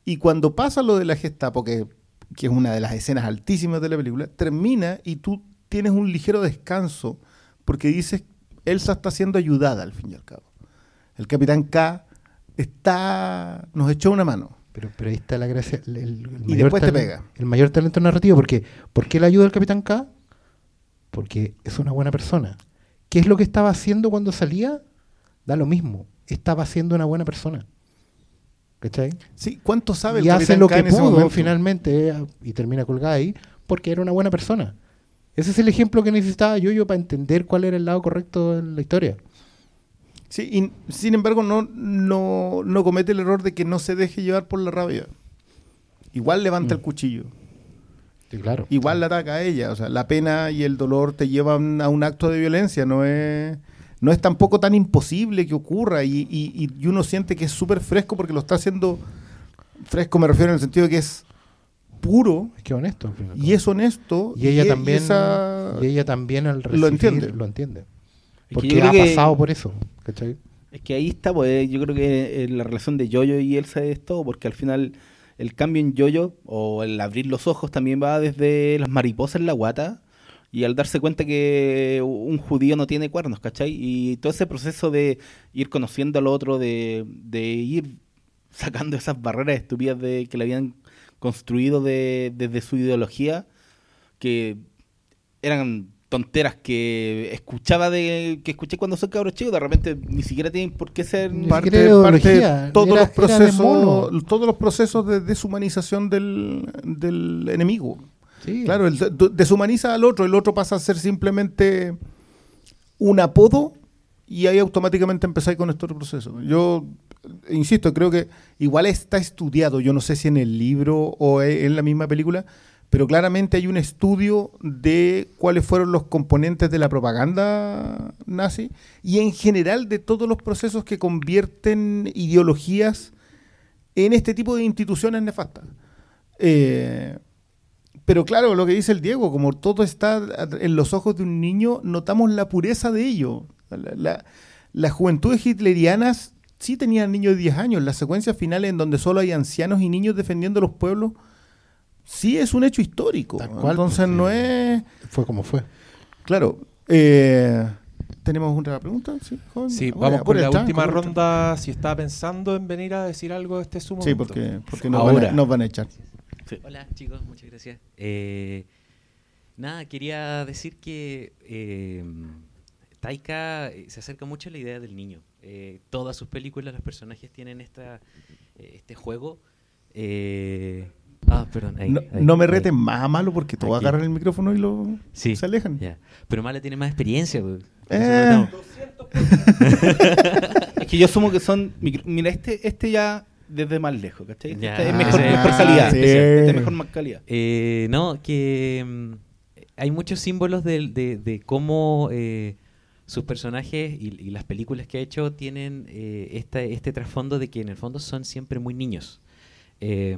G: Y cuando pasa lo de la Gestapo, que, que es una de las escenas altísimas de la película, termina y tú tienes un ligero descanso porque dices, Elsa está siendo ayudada al fin y al cabo. El Capitán K está nos echó una mano.
F: Pero, pero ahí está la gracia. el- el- el
G: Y
F: mayor
G: después te
F: talen-
G: pega.
F: El mayor talento narrativo. Porque, ¿Por qué le ayuda al Capitán K? Porque es una buena persona. ¿Qué es lo que estaba haciendo cuando salía? Da lo mismo. Estaba siendo una buena persona. ¿Cachai?
G: Sí, ¿cuánto sabe el
F: y hace lo
G: K
F: que
G: en
F: pudo finalmente eh, y termina colgada ahí porque era una buena persona. Ese es el ejemplo que necesitaba yo, yo para entender cuál era el lado correcto en la historia.
G: Sí, y sin embargo no, no, no comete el error de que no se deje llevar por la rabia. Igual levanta el cuchillo.
F: Sí, claro.
G: Igual la ataca a ella. O sea, la pena y el dolor te llevan a un acto de violencia. No es, no es tampoco tan imposible que ocurra. Y, y- y uno siente que es súper fresco porque lo está haciendo fresco, me refiero en el sentido de que es puro.
F: Es que honesto. y
G: es honesto.
F: Y ella también,
G: esa-
F: y ella también al
G: lo
F: recibir,
G: entiende.
F: Lo entiende.
I: que
F: Porque ha
I: que-
F: pasado por eso. ¿Cachai?
I: Es que ahí está, pues yo creo que eh, la relación de Yoyo y Elsa es todo, porque al final el cambio en Yoyo o el abrir los ojos también va desde las mariposas en la guata y al darse cuenta que un judío no tiene cuernos, ¿cachai? Y todo ese proceso de ir conociendo al otro, de, de ir sacando esas barreras estúpidas de, que le habían construido de- desde su ideología, que eran tonteras que escuchaba de que escuché cuando soy cabro chico de repente ni siquiera tienen por qué ser
G: parte, parte de
F: ideología,
G: todos
F: era-
G: los procesos todos los procesos de deshumanización del, del enemigo.
F: Sí.
G: claro el deshumaniza al otro el otro pasa a ser simplemente un apodo y ahí automáticamente empezáis con este proceso yo insisto creo que igual está estudiado yo no sé si en el libro o e- en la misma película pero claramente hay un estudio de cuáles fueron los componentes de la propaganda nazi y en general de todos los procesos que convierten ideologías en este tipo de instituciones nefastas. Eh, pero claro, lo que dice el Diego, como todo está en los ojos de un niño, notamos la pureza de ello. La- la- las juventudes hitlerianas sí tenían niños de 10 años. Las secuencias finales en donde solo hay ancianos y niños defendiendo los pueblos, sí es un hecho histórico.
F: Tal cual,
G: Entonces
F: pues,
G: no es...
F: Fue como fue.
G: Claro. eh, ¿Tenemos una pregunta? Sí.
E: Sí,
G: Bueno,
E: vamos
G: por
E: la última ronda. Si está pensando en venir a decir algo, este es su
G: Sí,
E: momento.
G: porque, porque nos, van a, nos van a echar.
O: Hola chicos, muchas gracias. Eh, nada, quería decir que eh, Taika eh, se acerca mucho a la idea del niño. Eh, todas sus películas, los personajes tienen esta, este juego. Eh, ah, perdón. ahí,
G: No,
O: ahí,
G: no me
O: ahí.
G: reten más a malo porque todos
O: Aquí.
G: agarran el micrófono y lo
O: Sí.
G: se alejan.
O: Ya. Pero Mala tiene más experiencia. pues.
G: Eh.
I: es que yo asumo que son micro- mira este este ya desde más lejos ¿cachai? Este es mejor,
O: ese-
I: mejor
O: ah,
I: calidad
G: sí.
I: este es mejor más calidad
O: Eh, no, que mm, hay muchos símbolos de, de- de cómo eh, sus personajes y, y las películas que ha hecho tienen eh, esta- este trasfondo de que en el fondo son siempre muy niños. Eh,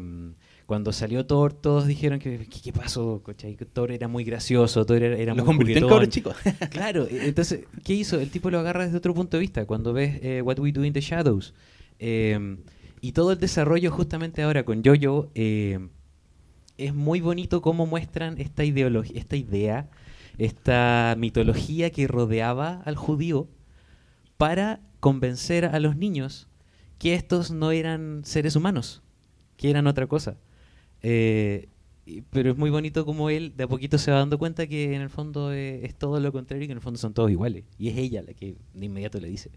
O: cuando salió Thor, todos dijeron que ¿qué, qué pasó? ¿cachai? Que Thor era muy gracioso, Thor era, era
I: lo
O: muy
I: convirtió en cabro chico
O: Claro, e- entonces, ¿qué hizo? El tipo lo agarra desde otro punto de vista, cuando ves eh, What We Do in the Shadows. Eh, y todo el desarrollo justamente ahora con Jojo, eh, es muy bonito cómo muestran esta ideología, esta idea, esta mitología que rodeaba al judío para convencer a los niños que estos no eran seres humanos, que eran otra cosa. Eh, pero es muy bonito como él de a poquito se va dando cuenta que en el fondo eh, es todo lo contrario y que en el fondo son todos iguales. Y es ella la que de inmediato le dice.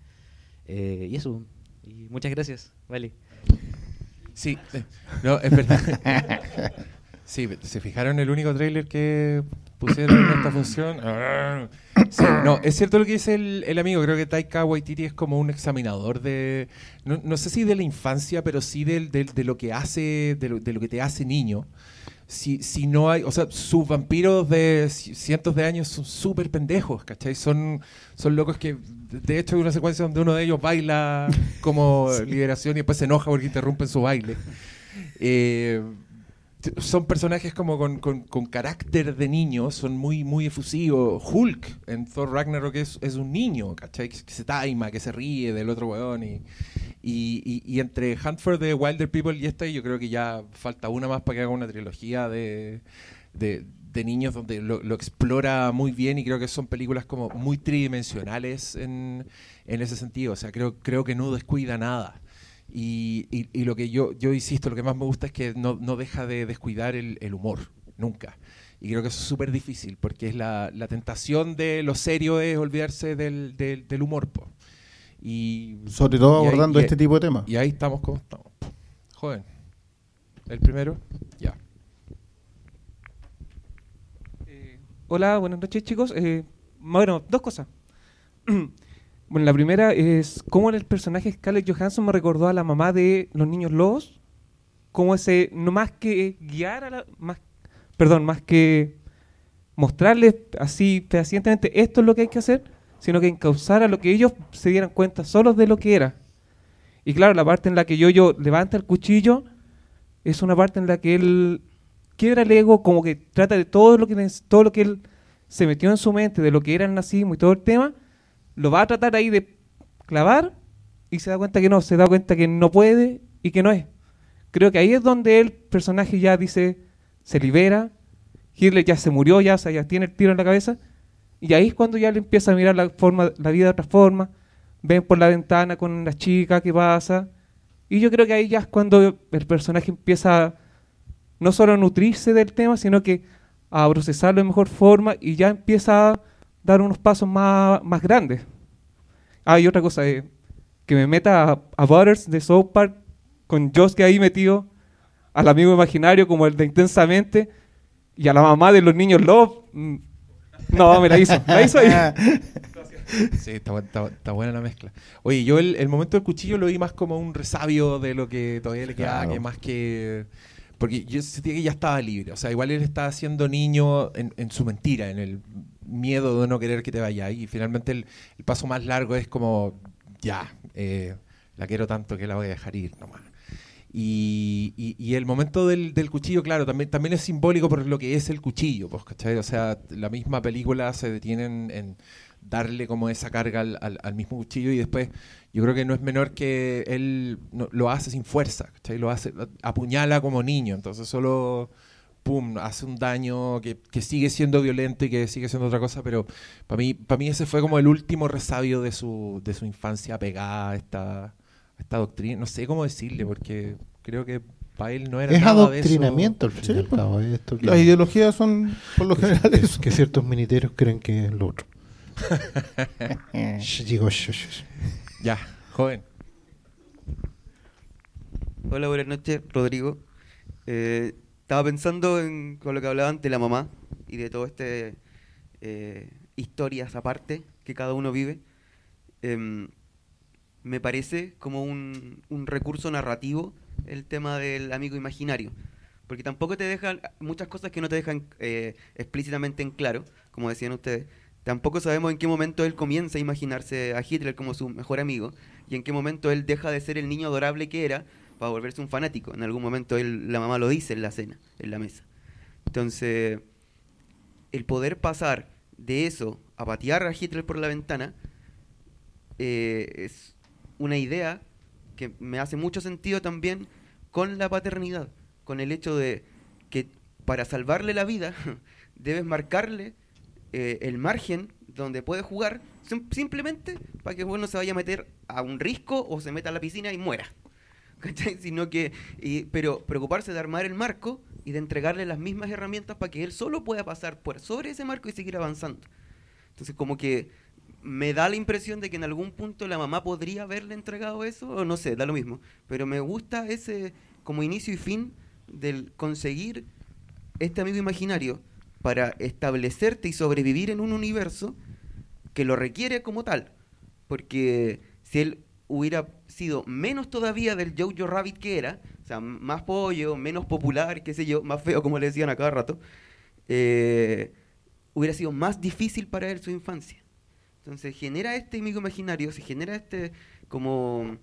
O: Eh, y eso. Y muchas gracias. Vale.
E: Sí, eh, no, es verdad. Sí, ¿se fijaron el único tráiler que pusieron en esta función? Sí, no, es cierto lo que dice el, el amigo. Creo que Taika Waititi es como un examinador de, no, no sé si de la infancia, pero sí del- del- de, lo que hace, de lo, de lo que te hace niño. Si, si no hay, o sea, sus vampiros de ci- cientos de años son súper pendejos, ¿cachai? Son, son locos que, de hecho, hay una secuencia donde uno de ellos baila como liberación y después se enoja porque interrumpen su baile. Eh, son personajes como con, con- con carácter de niño, son muy, muy efusivos. Hulk en Thor Ragnarok es, es un niño, ¿cachai? Que, se taima, que se ríe del otro weón. Y, y, y- y entre Hunt for the Wilder People y esta, yo creo que ya falta una más para que haga una trilogía de, de, de niños donde lo, lo explora muy bien y creo que son películas como muy tridimensionales en, en ese sentido. O sea, creo, creo que no descuida nada. Y, y- y lo que yo, yo insisto, lo que más me gusta es que no, no deja de descuidar el, el humor, nunca. Y creo que eso es súper difícil, porque es la, la tentación de lo serio es olvidarse del, del, del humor. po. Y,
F: Sobre todo
E: y ahí-
F: abordando
E: y-
F: este tipo de temas.
E: Y ahí estamos como estamos. Joven. ¿El primero? Ya.
P: Hola, buenas noches chicos. Eh, bueno, dos cosas. bueno, la primera es cómo el personaje Scarlett Johansson me recordó a la mamá de los niños lobos. Como ese, no más que guiar a la... Más, perdón, más que mostrarles así fehacientemente esto es lo que hay que hacer, sino que encauzar a lo que ellos se dieran cuenta solos de lo que era. Y claro, la parte en la que yo levanta el cuchillo es una parte en la que él quiebra el ego, como que trata de todo lo que todo lo que él se metió en su mente, de lo que era el nazismo y todo el tema, lo va a tratar ahí de clavar y se da cuenta que no, se da cuenta que no puede y que no es. Creo que ahí es donde el personaje ya dice, se libera, Hitler ya se murió, ya, ya tiene el tiro en la cabeza, y ahí es cuando ya le empieza a mirar la, forma, la vida de otra forma, ven por la ventana con la chica que pasa, y yo creo que ahí ya es cuando el personaje empieza no solo a nutrirse del tema, sino que a procesarlo de mejor forma y ya empieza a dar unos pasos más, más grandes. Ah, y otra cosa, eh, que me meta a, a Butters de South Park con Josh que ahí metido, al amigo imaginario como el de Intensamente y a la mamá de los niños Love. mm, No, me la hizo, me la hizo ahí.
E: Sí, está, está- está buena la mezcla. Oye, yo el, el momento del cuchillo lo vi más como un resabio de lo que todavía le quedaba,
F: Claro.
E: que más que... Porque yo sentía que ya estaba libre. O sea, igual él estaba siendo niño en, en su mentira, en el miedo de no querer que te vaya. Y finalmente el, el paso más largo es como, ya, eh, la quiero tanto que la voy a dejar ir nomás. Y, y- y el momento del, del cuchillo, claro, también, también es simbólico por lo que es el cuchillo, pues, ¿cachai? O sea, la misma película se detiene en, en darle como esa carga al, al- al mismo cuchillo y después yo creo que no es menor que él no- lo hace sin fuerza, ¿cachai? Lo hace, apuñala como niño, entonces solo, pum, hace un daño que, que sigue siendo violento y que sigue siendo otra cosa, pero para mí, para mí ese fue como el último resabio de su, de su infancia pegada a esta, a esta doctrina, no sé cómo decirle, porque creo que para él no era
F: Es
E: nada de eso.
F: adoctrinamiento al fin y al
K: pues.
F: esto
K: Las ideologías son por lo
F: que-
K: general
F: que-
K: eso.
F: Que ciertos miniteros creen que es lo otro.
E: Ya, joven.
Q: Hola, buenas noches, Rodrigo. Eh, estaba pensando en con lo que hablaban de la mamá y de todo este eh, historias aparte que cada uno vive. Em, me parece como un, recurso narrativo el tema del amigo imaginario. Porque tampoco te dejan, muchas cosas que no te dejan eh, explícitamente en claro, como decían ustedes. Tampoco sabemos en qué momento él comienza a imaginarse a Hitler como su mejor amigo y en qué momento él deja de ser el niño adorable que era para volverse un fanático. En algún momento él, la mamá lo dice en la cena, en la mesa. Entonces, el poder pasar de eso a patear a Hitler por la ventana eh, es una idea que me hace mucho sentido también con la paternidad, con el hecho de que para salvarle la vida debes marcarle eh, el margen donde puede jugar sim- simplemente para que uno se vaya a meter a un risco o se meta a la piscina y muera. ¿Cachai? Sino que, y- pero preocuparse de armar el marco y de entregarle las mismas herramientas para que él solo pueda pasar por sobre ese marco y seguir avanzando. Entonces como que me da la impresión de que en algún punto la mamá podría haberle entregado eso, o no sé, da lo mismo. Pero me gusta ese como inicio y fin del conseguir este amigo imaginario para establecerte y sobrevivir en un universo que lo requiere como tal. Porque si él hubiera sido menos todavía del Jojo Rabbit que era, o sea, más pollo, menos popular, qué sé yo, más feo como le decían a cada rato, eh, hubiera sido más difícil para él su infancia. Entonces genera este amigo imaginario, se genera este como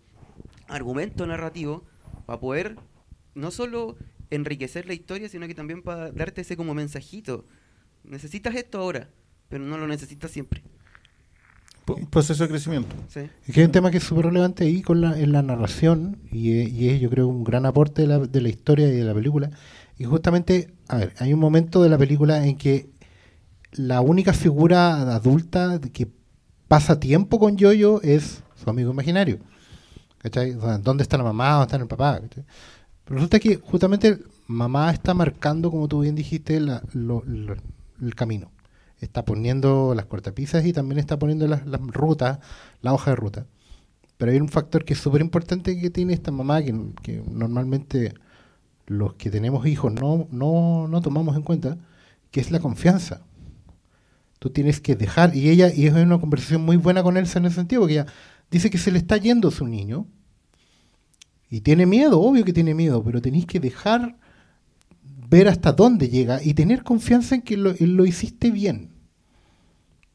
Q: argumento narrativo para poder no solo enriquecer la historia, sino que también para darte ese como mensajito. Necesitas esto ahora, pero no lo necesitas siempre.
F: Proceso de crecimiento.
Q: Sí.
F: Es que hay un tema que es súper relevante ahí con la, en la narración y, es- y es yo creo un gran aporte de la, de la historia y de la película. Y justamente, a ver, hay un momento de la película en que la única figura adulta que pasa tiempo con Yoyo es su amigo imaginario. ¿Cachai? O sea, ¿Dónde está la mamá? ¿Dónde está el papá? ¿Cachai? Pero resulta que justamente mamá está marcando, como tú bien dijiste, la- lo- lo- el camino. Está poniendo las cortapisas y también está poniendo las, las rutas, la hoja de ruta. Pero hay un factor que es súper importante que tiene esta mamá, que, normalmente los que tenemos hijos no, no, no tomamos en cuenta, que es la confianza. Tú tienes que dejar, y ella, y es una conversación muy buena con Elsa en ese sentido, porque ella dice que se le está yendo su niño, y tiene miedo, obvio que tiene miedo, pero tenéis que dejar ver hasta dónde llega y tener confianza en que lo, hiciste bien.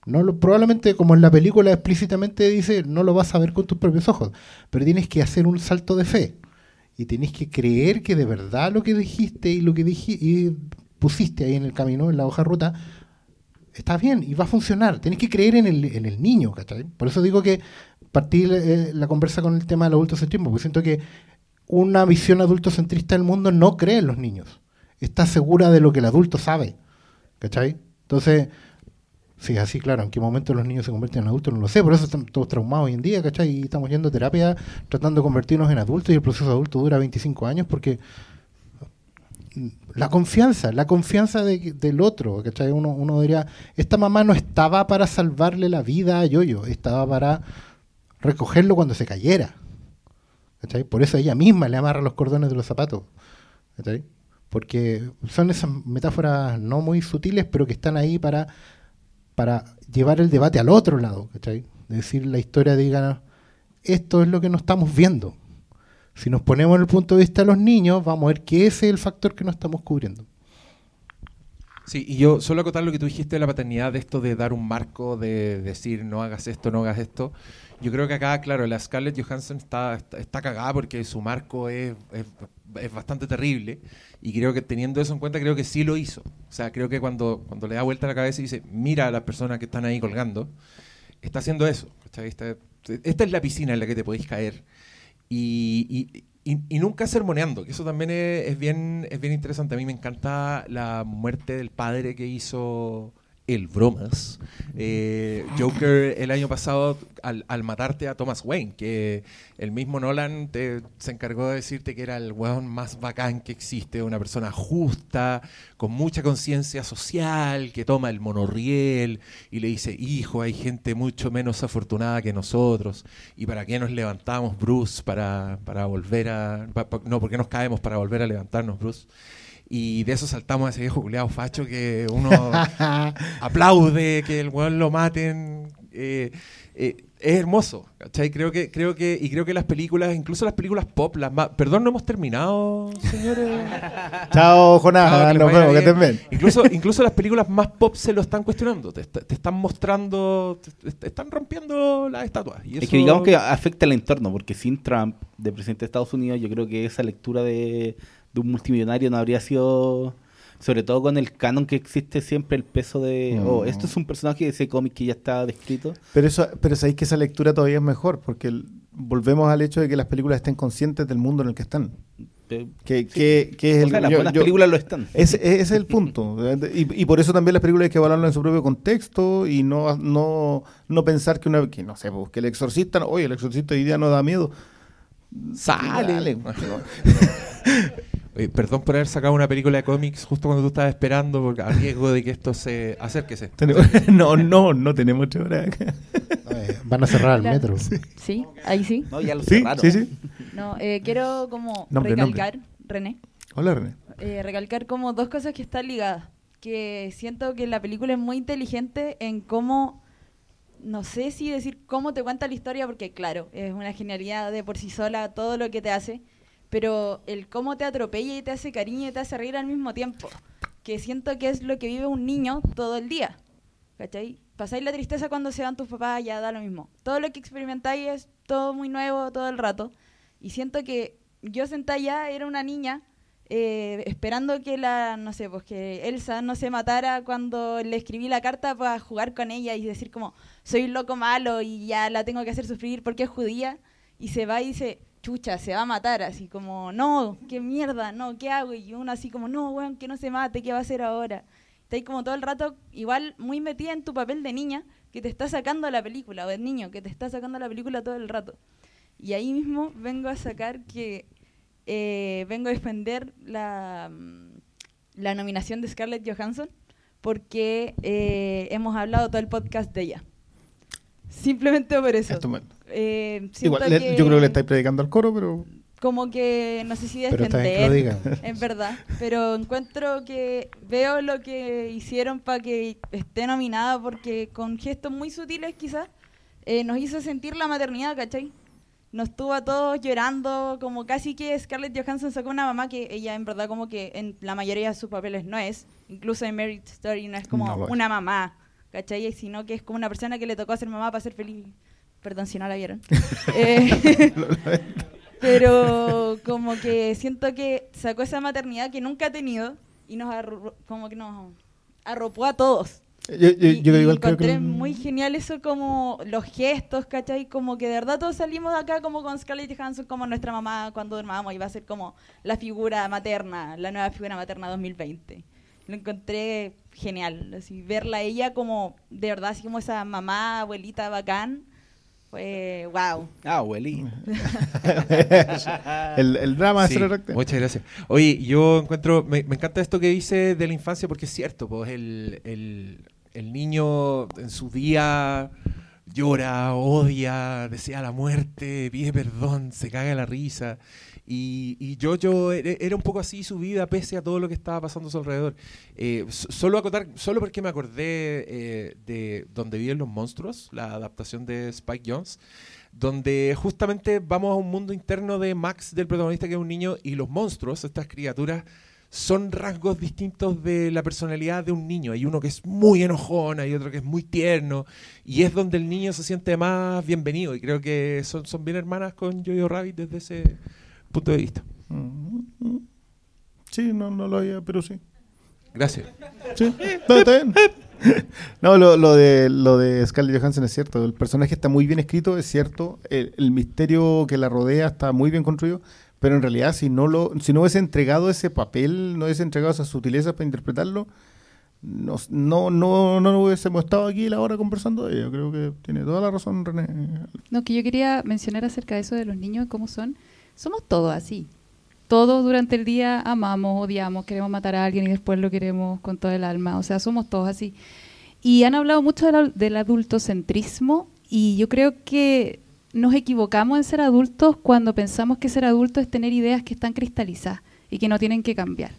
F: No probablemente, como en la película explícitamente dice, no lo vas a ver con tus propios ojos, pero tienes que hacer un salto de fe y tienes que creer que de verdad lo que dijiste y lo que diji- y pusiste ahí en el camino, en la hoja ruta, está bien y va a funcionar. Tienes que creer en el, en el niño, ¿cachai? Por eso digo que partí eh, la conversa con el tema del adultocentrismo, porque siento que una visión adultocentrista del mundo no cree en los niños. Está segura de lo que el adulto sabe, ¿cachai? Entonces, sí, así, claro, en qué momento los niños se convierten en adultos no lo sé, por eso están todos traumados hoy en día, ¿cachai? Y estamos yendo a terapia tratando de convertirnos en adultos y el proceso adulto dura 25 años porque la confianza, la confianza de- del otro, ¿cachai? Uno, uno diría, esta mamá no estaba para salvarle la vida a Yoyo, estaba para recogerlo cuando se cayera. ¿cachai? Por eso ella misma le amarra los cordones de los zapatos. ¿cachai? Porque son esas metáforas no muy sutiles, pero que están ahí para, para llevar el debate al otro lado. ¿cachai? De decir la historia, diga, esto es lo que no estamos viendo. Si nos ponemos en el punto de vista de los niños, vamos a ver que ese es el factor que no estamos cubriendo.
E: Sí, y yo solo acotar lo que tú dijiste de la paternidad, de esto de dar un marco, de decir no hagas esto, no hagas esto. Yo creo que acá, claro, la Scarlett Johansson está, está, está cagada porque su marco es, es, es bastante terrible. Y creo que teniendo eso en cuenta, creo que sí lo hizo. O sea, creo que cuando, cuando le da vuelta la cabeza y dice, mira a las personas que están ahí colgando, está haciendo eso. Está- esta es la piscina en la que te podéis caer. Y, y- nunca sermoneando, que eso también es bien, es bien interesante. A mí me encanta la muerte del padre que hizo el Bromas. Eh, Joker el año pasado al, matarte a Thomas Wayne, que el mismo Nolan te- se encargó de decirte que era el weón más bacán que existe, una persona justa, con mucha conciencia social, que toma el monorriel y le dice, hijo, hay gente mucho menos afortunada que nosotros, y para qué nos levantamos, Bruce, para, para volver a... no, ¿por qué nos caemos para volver a levantarnos, Bruce? Y de eso saltamos a ese viejo culeado facho que uno aplaude que el weón lo maten. eh, eh, es hermoso, ¿cachai? Creo que, creo que, y creo que las películas, incluso las películas pop, las más, perdón, no hemos terminado, señores.
G: Chao, Jonás. Nos vemos, que
E: bien. Incluso, incluso las películas más pop se lo están cuestionando, te, te están mostrando, te, te están rompiendo las estatuas. Y
I: Es
E: eso-
I: que digamos que afecta al entorno, porque sin Trump de presidente de Estados Unidos, yo creo que esa lectura de, de un multimillonario no habría sido, sobre todo con el canon que existe siempre, el peso de,
G: Mm.
I: oh, esto es un personaje de ese cómic que ya está descrito.
G: Pero eso, pero sabéis que esa lectura todavía es mejor, porque el- volvemos al hecho de que las películas estén conscientes del mundo en el que están.
I: Eh,
G: Que,
I: sí.
G: que- que es
I: O
G: el-
I: sea, las buenas películas lo están.
G: Ese, ese es el punto. Y, y por eso también las películas hay que evaluarlas en su propio contexto y no, no, no pensar que una que no sé, pues, que el exorcista, no- oye, el exorcista hoy día no da miedo.
E: Sale.
G: Dale.
E: Oye, perdón por haber sacado una película de cómics justo cuando tú estabas esperando, porque a riesgo de que esto se acérquese.
G: Tenemos- no, no, no tenemos ocho horas acá.
F: Eh, van a cerrar el
A: Claro.
F: metro.
A: Sí, ahí sí.
I: No, ya lo
G: Sí,
I: cerraron.
G: sí, sí.
A: No, eh, quiero como
G: Nombre,
A: recalcar, René,
G: Hola, René.
A: eh, recalcar como dos cosas que están ligadas. Que siento que la película es muy inteligente en cómo, no sé si decir cómo te cuenta la historia, porque claro, es una genialidad de por sí sola todo lo que te hace, pero el cómo te atropella y te hace cariño y te hace reír al mismo tiempo. Que siento que es lo que vive un niño todo el día. ¿Cachai? Pasáis la tristeza cuando se van tus papás, ya da lo mismo. Todo lo que experimentáis es todo muy nuevo todo el rato. Y siento que yo sentada ya era una niña
R: eh, esperando que la, no sé, pues que Elsa no se matara cuando le escribí la carta para jugar con ella y decir como, soy loco malo y ya la tengo que hacer sufrir porque es judía. Y se va y dice, chucha, se va a matar, así como, no, qué mierda, no, ¿qué hago? Y uno así como, no, weón, que no se mate, ¿qué va a hacer ahora? Está ahí como todo el rato, igual muy metida en tu papel de niña, que te está sacando la película, o de niño, que te está sacando la película todo el rato. Y ahí mismo vengo a sacar que eh, vengo a defender la, mm, la nominación de Scarlett Johansson porque eh, hemos hablado todo el podcast de ella. Simplemente por eso. Eh,
G: Igual, le-
R: que
G: yo creo que le estáis predicando al coro, pero.
R: como que no sé si
G: Pero está bien que lo
R: defender,
G: diga.
R: es verdad, pero encuentro que veo lo que hicieron para que esté nominada porque con gestos muy sutiles quizás eh, nos hizo sentir la maternidad, ¿cachai? Nos tuvo a todos llorando, como casi que Scarlett Johansson sacó una mamá que ella en verdad como que en la mayoría de sus papeles no es, incluso en Marriage Story no es como
S: No
R: una mamá, ¿cachai? Sino que es como una persona que le tocó ser mamá para ser feliz. Perdón si no la vieron. Eh, pero como que siento que sacó esa maternidad que nunca ha tenido y nos arro- como que nos arropó a todos.
G: Yo, yo,
R: y,
G: yo
R: y
G: igual creo que.
R: encontré muy genial eso como los gestos, ¿cachai? Como que de verdad todos salimos de acá como con Scarlett Johansson como nuestra mamá cuando dormábamos y va a ser como la figura materna, la nueva figura materna 2020. Lo encontré genial, así verla a ella como de verdad así como esa mamá, abuelita bacán. Fue wow.
I: Ah, abuelita.
G: el, el drama
E: Sí,
G: de.
E: Muchas gracias. Oye, yo encuentro, me, me encanta esto que dice de la infancia porque es cierto, pues el, el, el niño en su día llora, odia, desea la muerte, pide perdón, se caga la risa. Y, y yo, yo era un poco así su vida pese a todo lo que estaba pasando a su alrededor. Eh, so- solo acotar, solo porque me acordé eh, de Donde viven los monstruos, la adaptación de Spike Jones, donde justamente vamos a un mundo interno de Max, del protagonista que es un niño, y los monstruos, estas criaturas, son rasgos distintos de la personalidad de un niño. Hay uno que es muy enojón, hay otro que es muy tierno, y es donde el niño se siente más bienvenido. Y creo que son, son bien hermanas con Jojo Rabbit desde ese punto de vista.
G: Sí, no, no lo había, pero sí.
E: Gracias.
G: Sí, está, está bien. No, lo, lo de, lo de Scarlett Johansson es cierto. El personaje está muy bien escrito, es cierto. El, el misterio que la rodea está muy bien construido. Pero en realidad, si no lo si no hubiese entregado ese papel, no hubiese entregado esas sutilezas para interpretarlo, no, no, no, no hubiésemos estado aquí la hora conversando de ello. Creo que tiene toda la razón, René.
A: No, que yo quería mencionar acerca de eso de los niños, cómo son. Somos todos así. Todos durante el día amamos, odiamos, queremos matar a alguien y después lo queremos con todo el alma. O sea, somos todos así. Y han hablado mucho del, adultocentrismo y yo creo que nos equivocamos en ser adultos cuando pensamos que ser adulto es tener ideas que están cristalizadas y que no tienen que cambiar.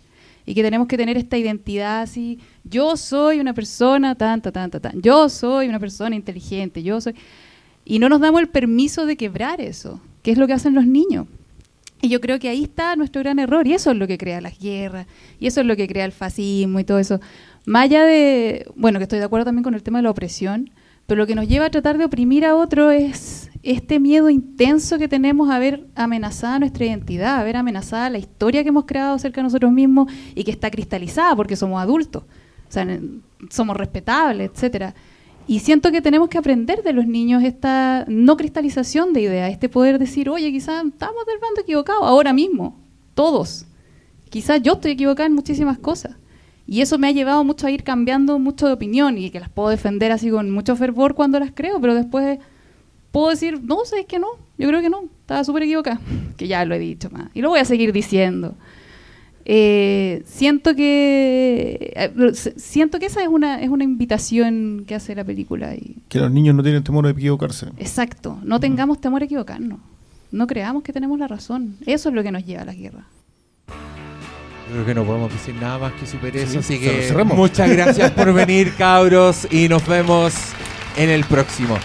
A: Y que tenemos que tener esta identidad así, yo soy una persona tan, tan, tan, tan, tan, yo soy una persona inteligente, yo soy... Y no nos damos el permiso de quebrar eso, que es lo que hacen los niños. Y yo creo que ahí está nuestro gran error, y eso es lo que crea las guerras, y eso es lo que crea el fascismo y todo eso. Más allá de, bueno, que estoy de acuerdo también con el tema de la opresión, pero lo que nos lleva a tratar de oprimir a otro es este miedo intenso que tenemos a ver amenazada nuestra identidad, a ver amenazada la historia que hemos creado acerca de nosotros mismos y que está cristalizada porque somos adultos, o sea, somos respetables, etcétera. Y siento que tenemos que aprender de los niños esta no cristalización de ideas, este poder decir, oye, quizás estamos del bando equivocado ahora mismo, todos. Quizás yo estoy equivocada en muchísimas cosas. Y eso me ha llevado mucho a ir cambiando mucho de opinión y que las puedo defender así con mucho fervor cuando las creo, pero después puedo decir, no, sabes que no, yo creo que no, estaba súper equivocada, que ya lo he dicho más, y lo voy a seguir diciendo. Eh, siento que eh, siento que esa es una es una invitación que hace la película y
G: Que los niños no tienen temor a equivocarse.
A: exacto. No tengamos temor a equivocarnos. No creamos que tenemos la razón. Eso es lo que nos lleva a la guerra.
E: Creo que no podemos decir nada más que super eso,
G: Sí,
E: así que muchas gracias por venir, cabros, y nos vemos en el próximo.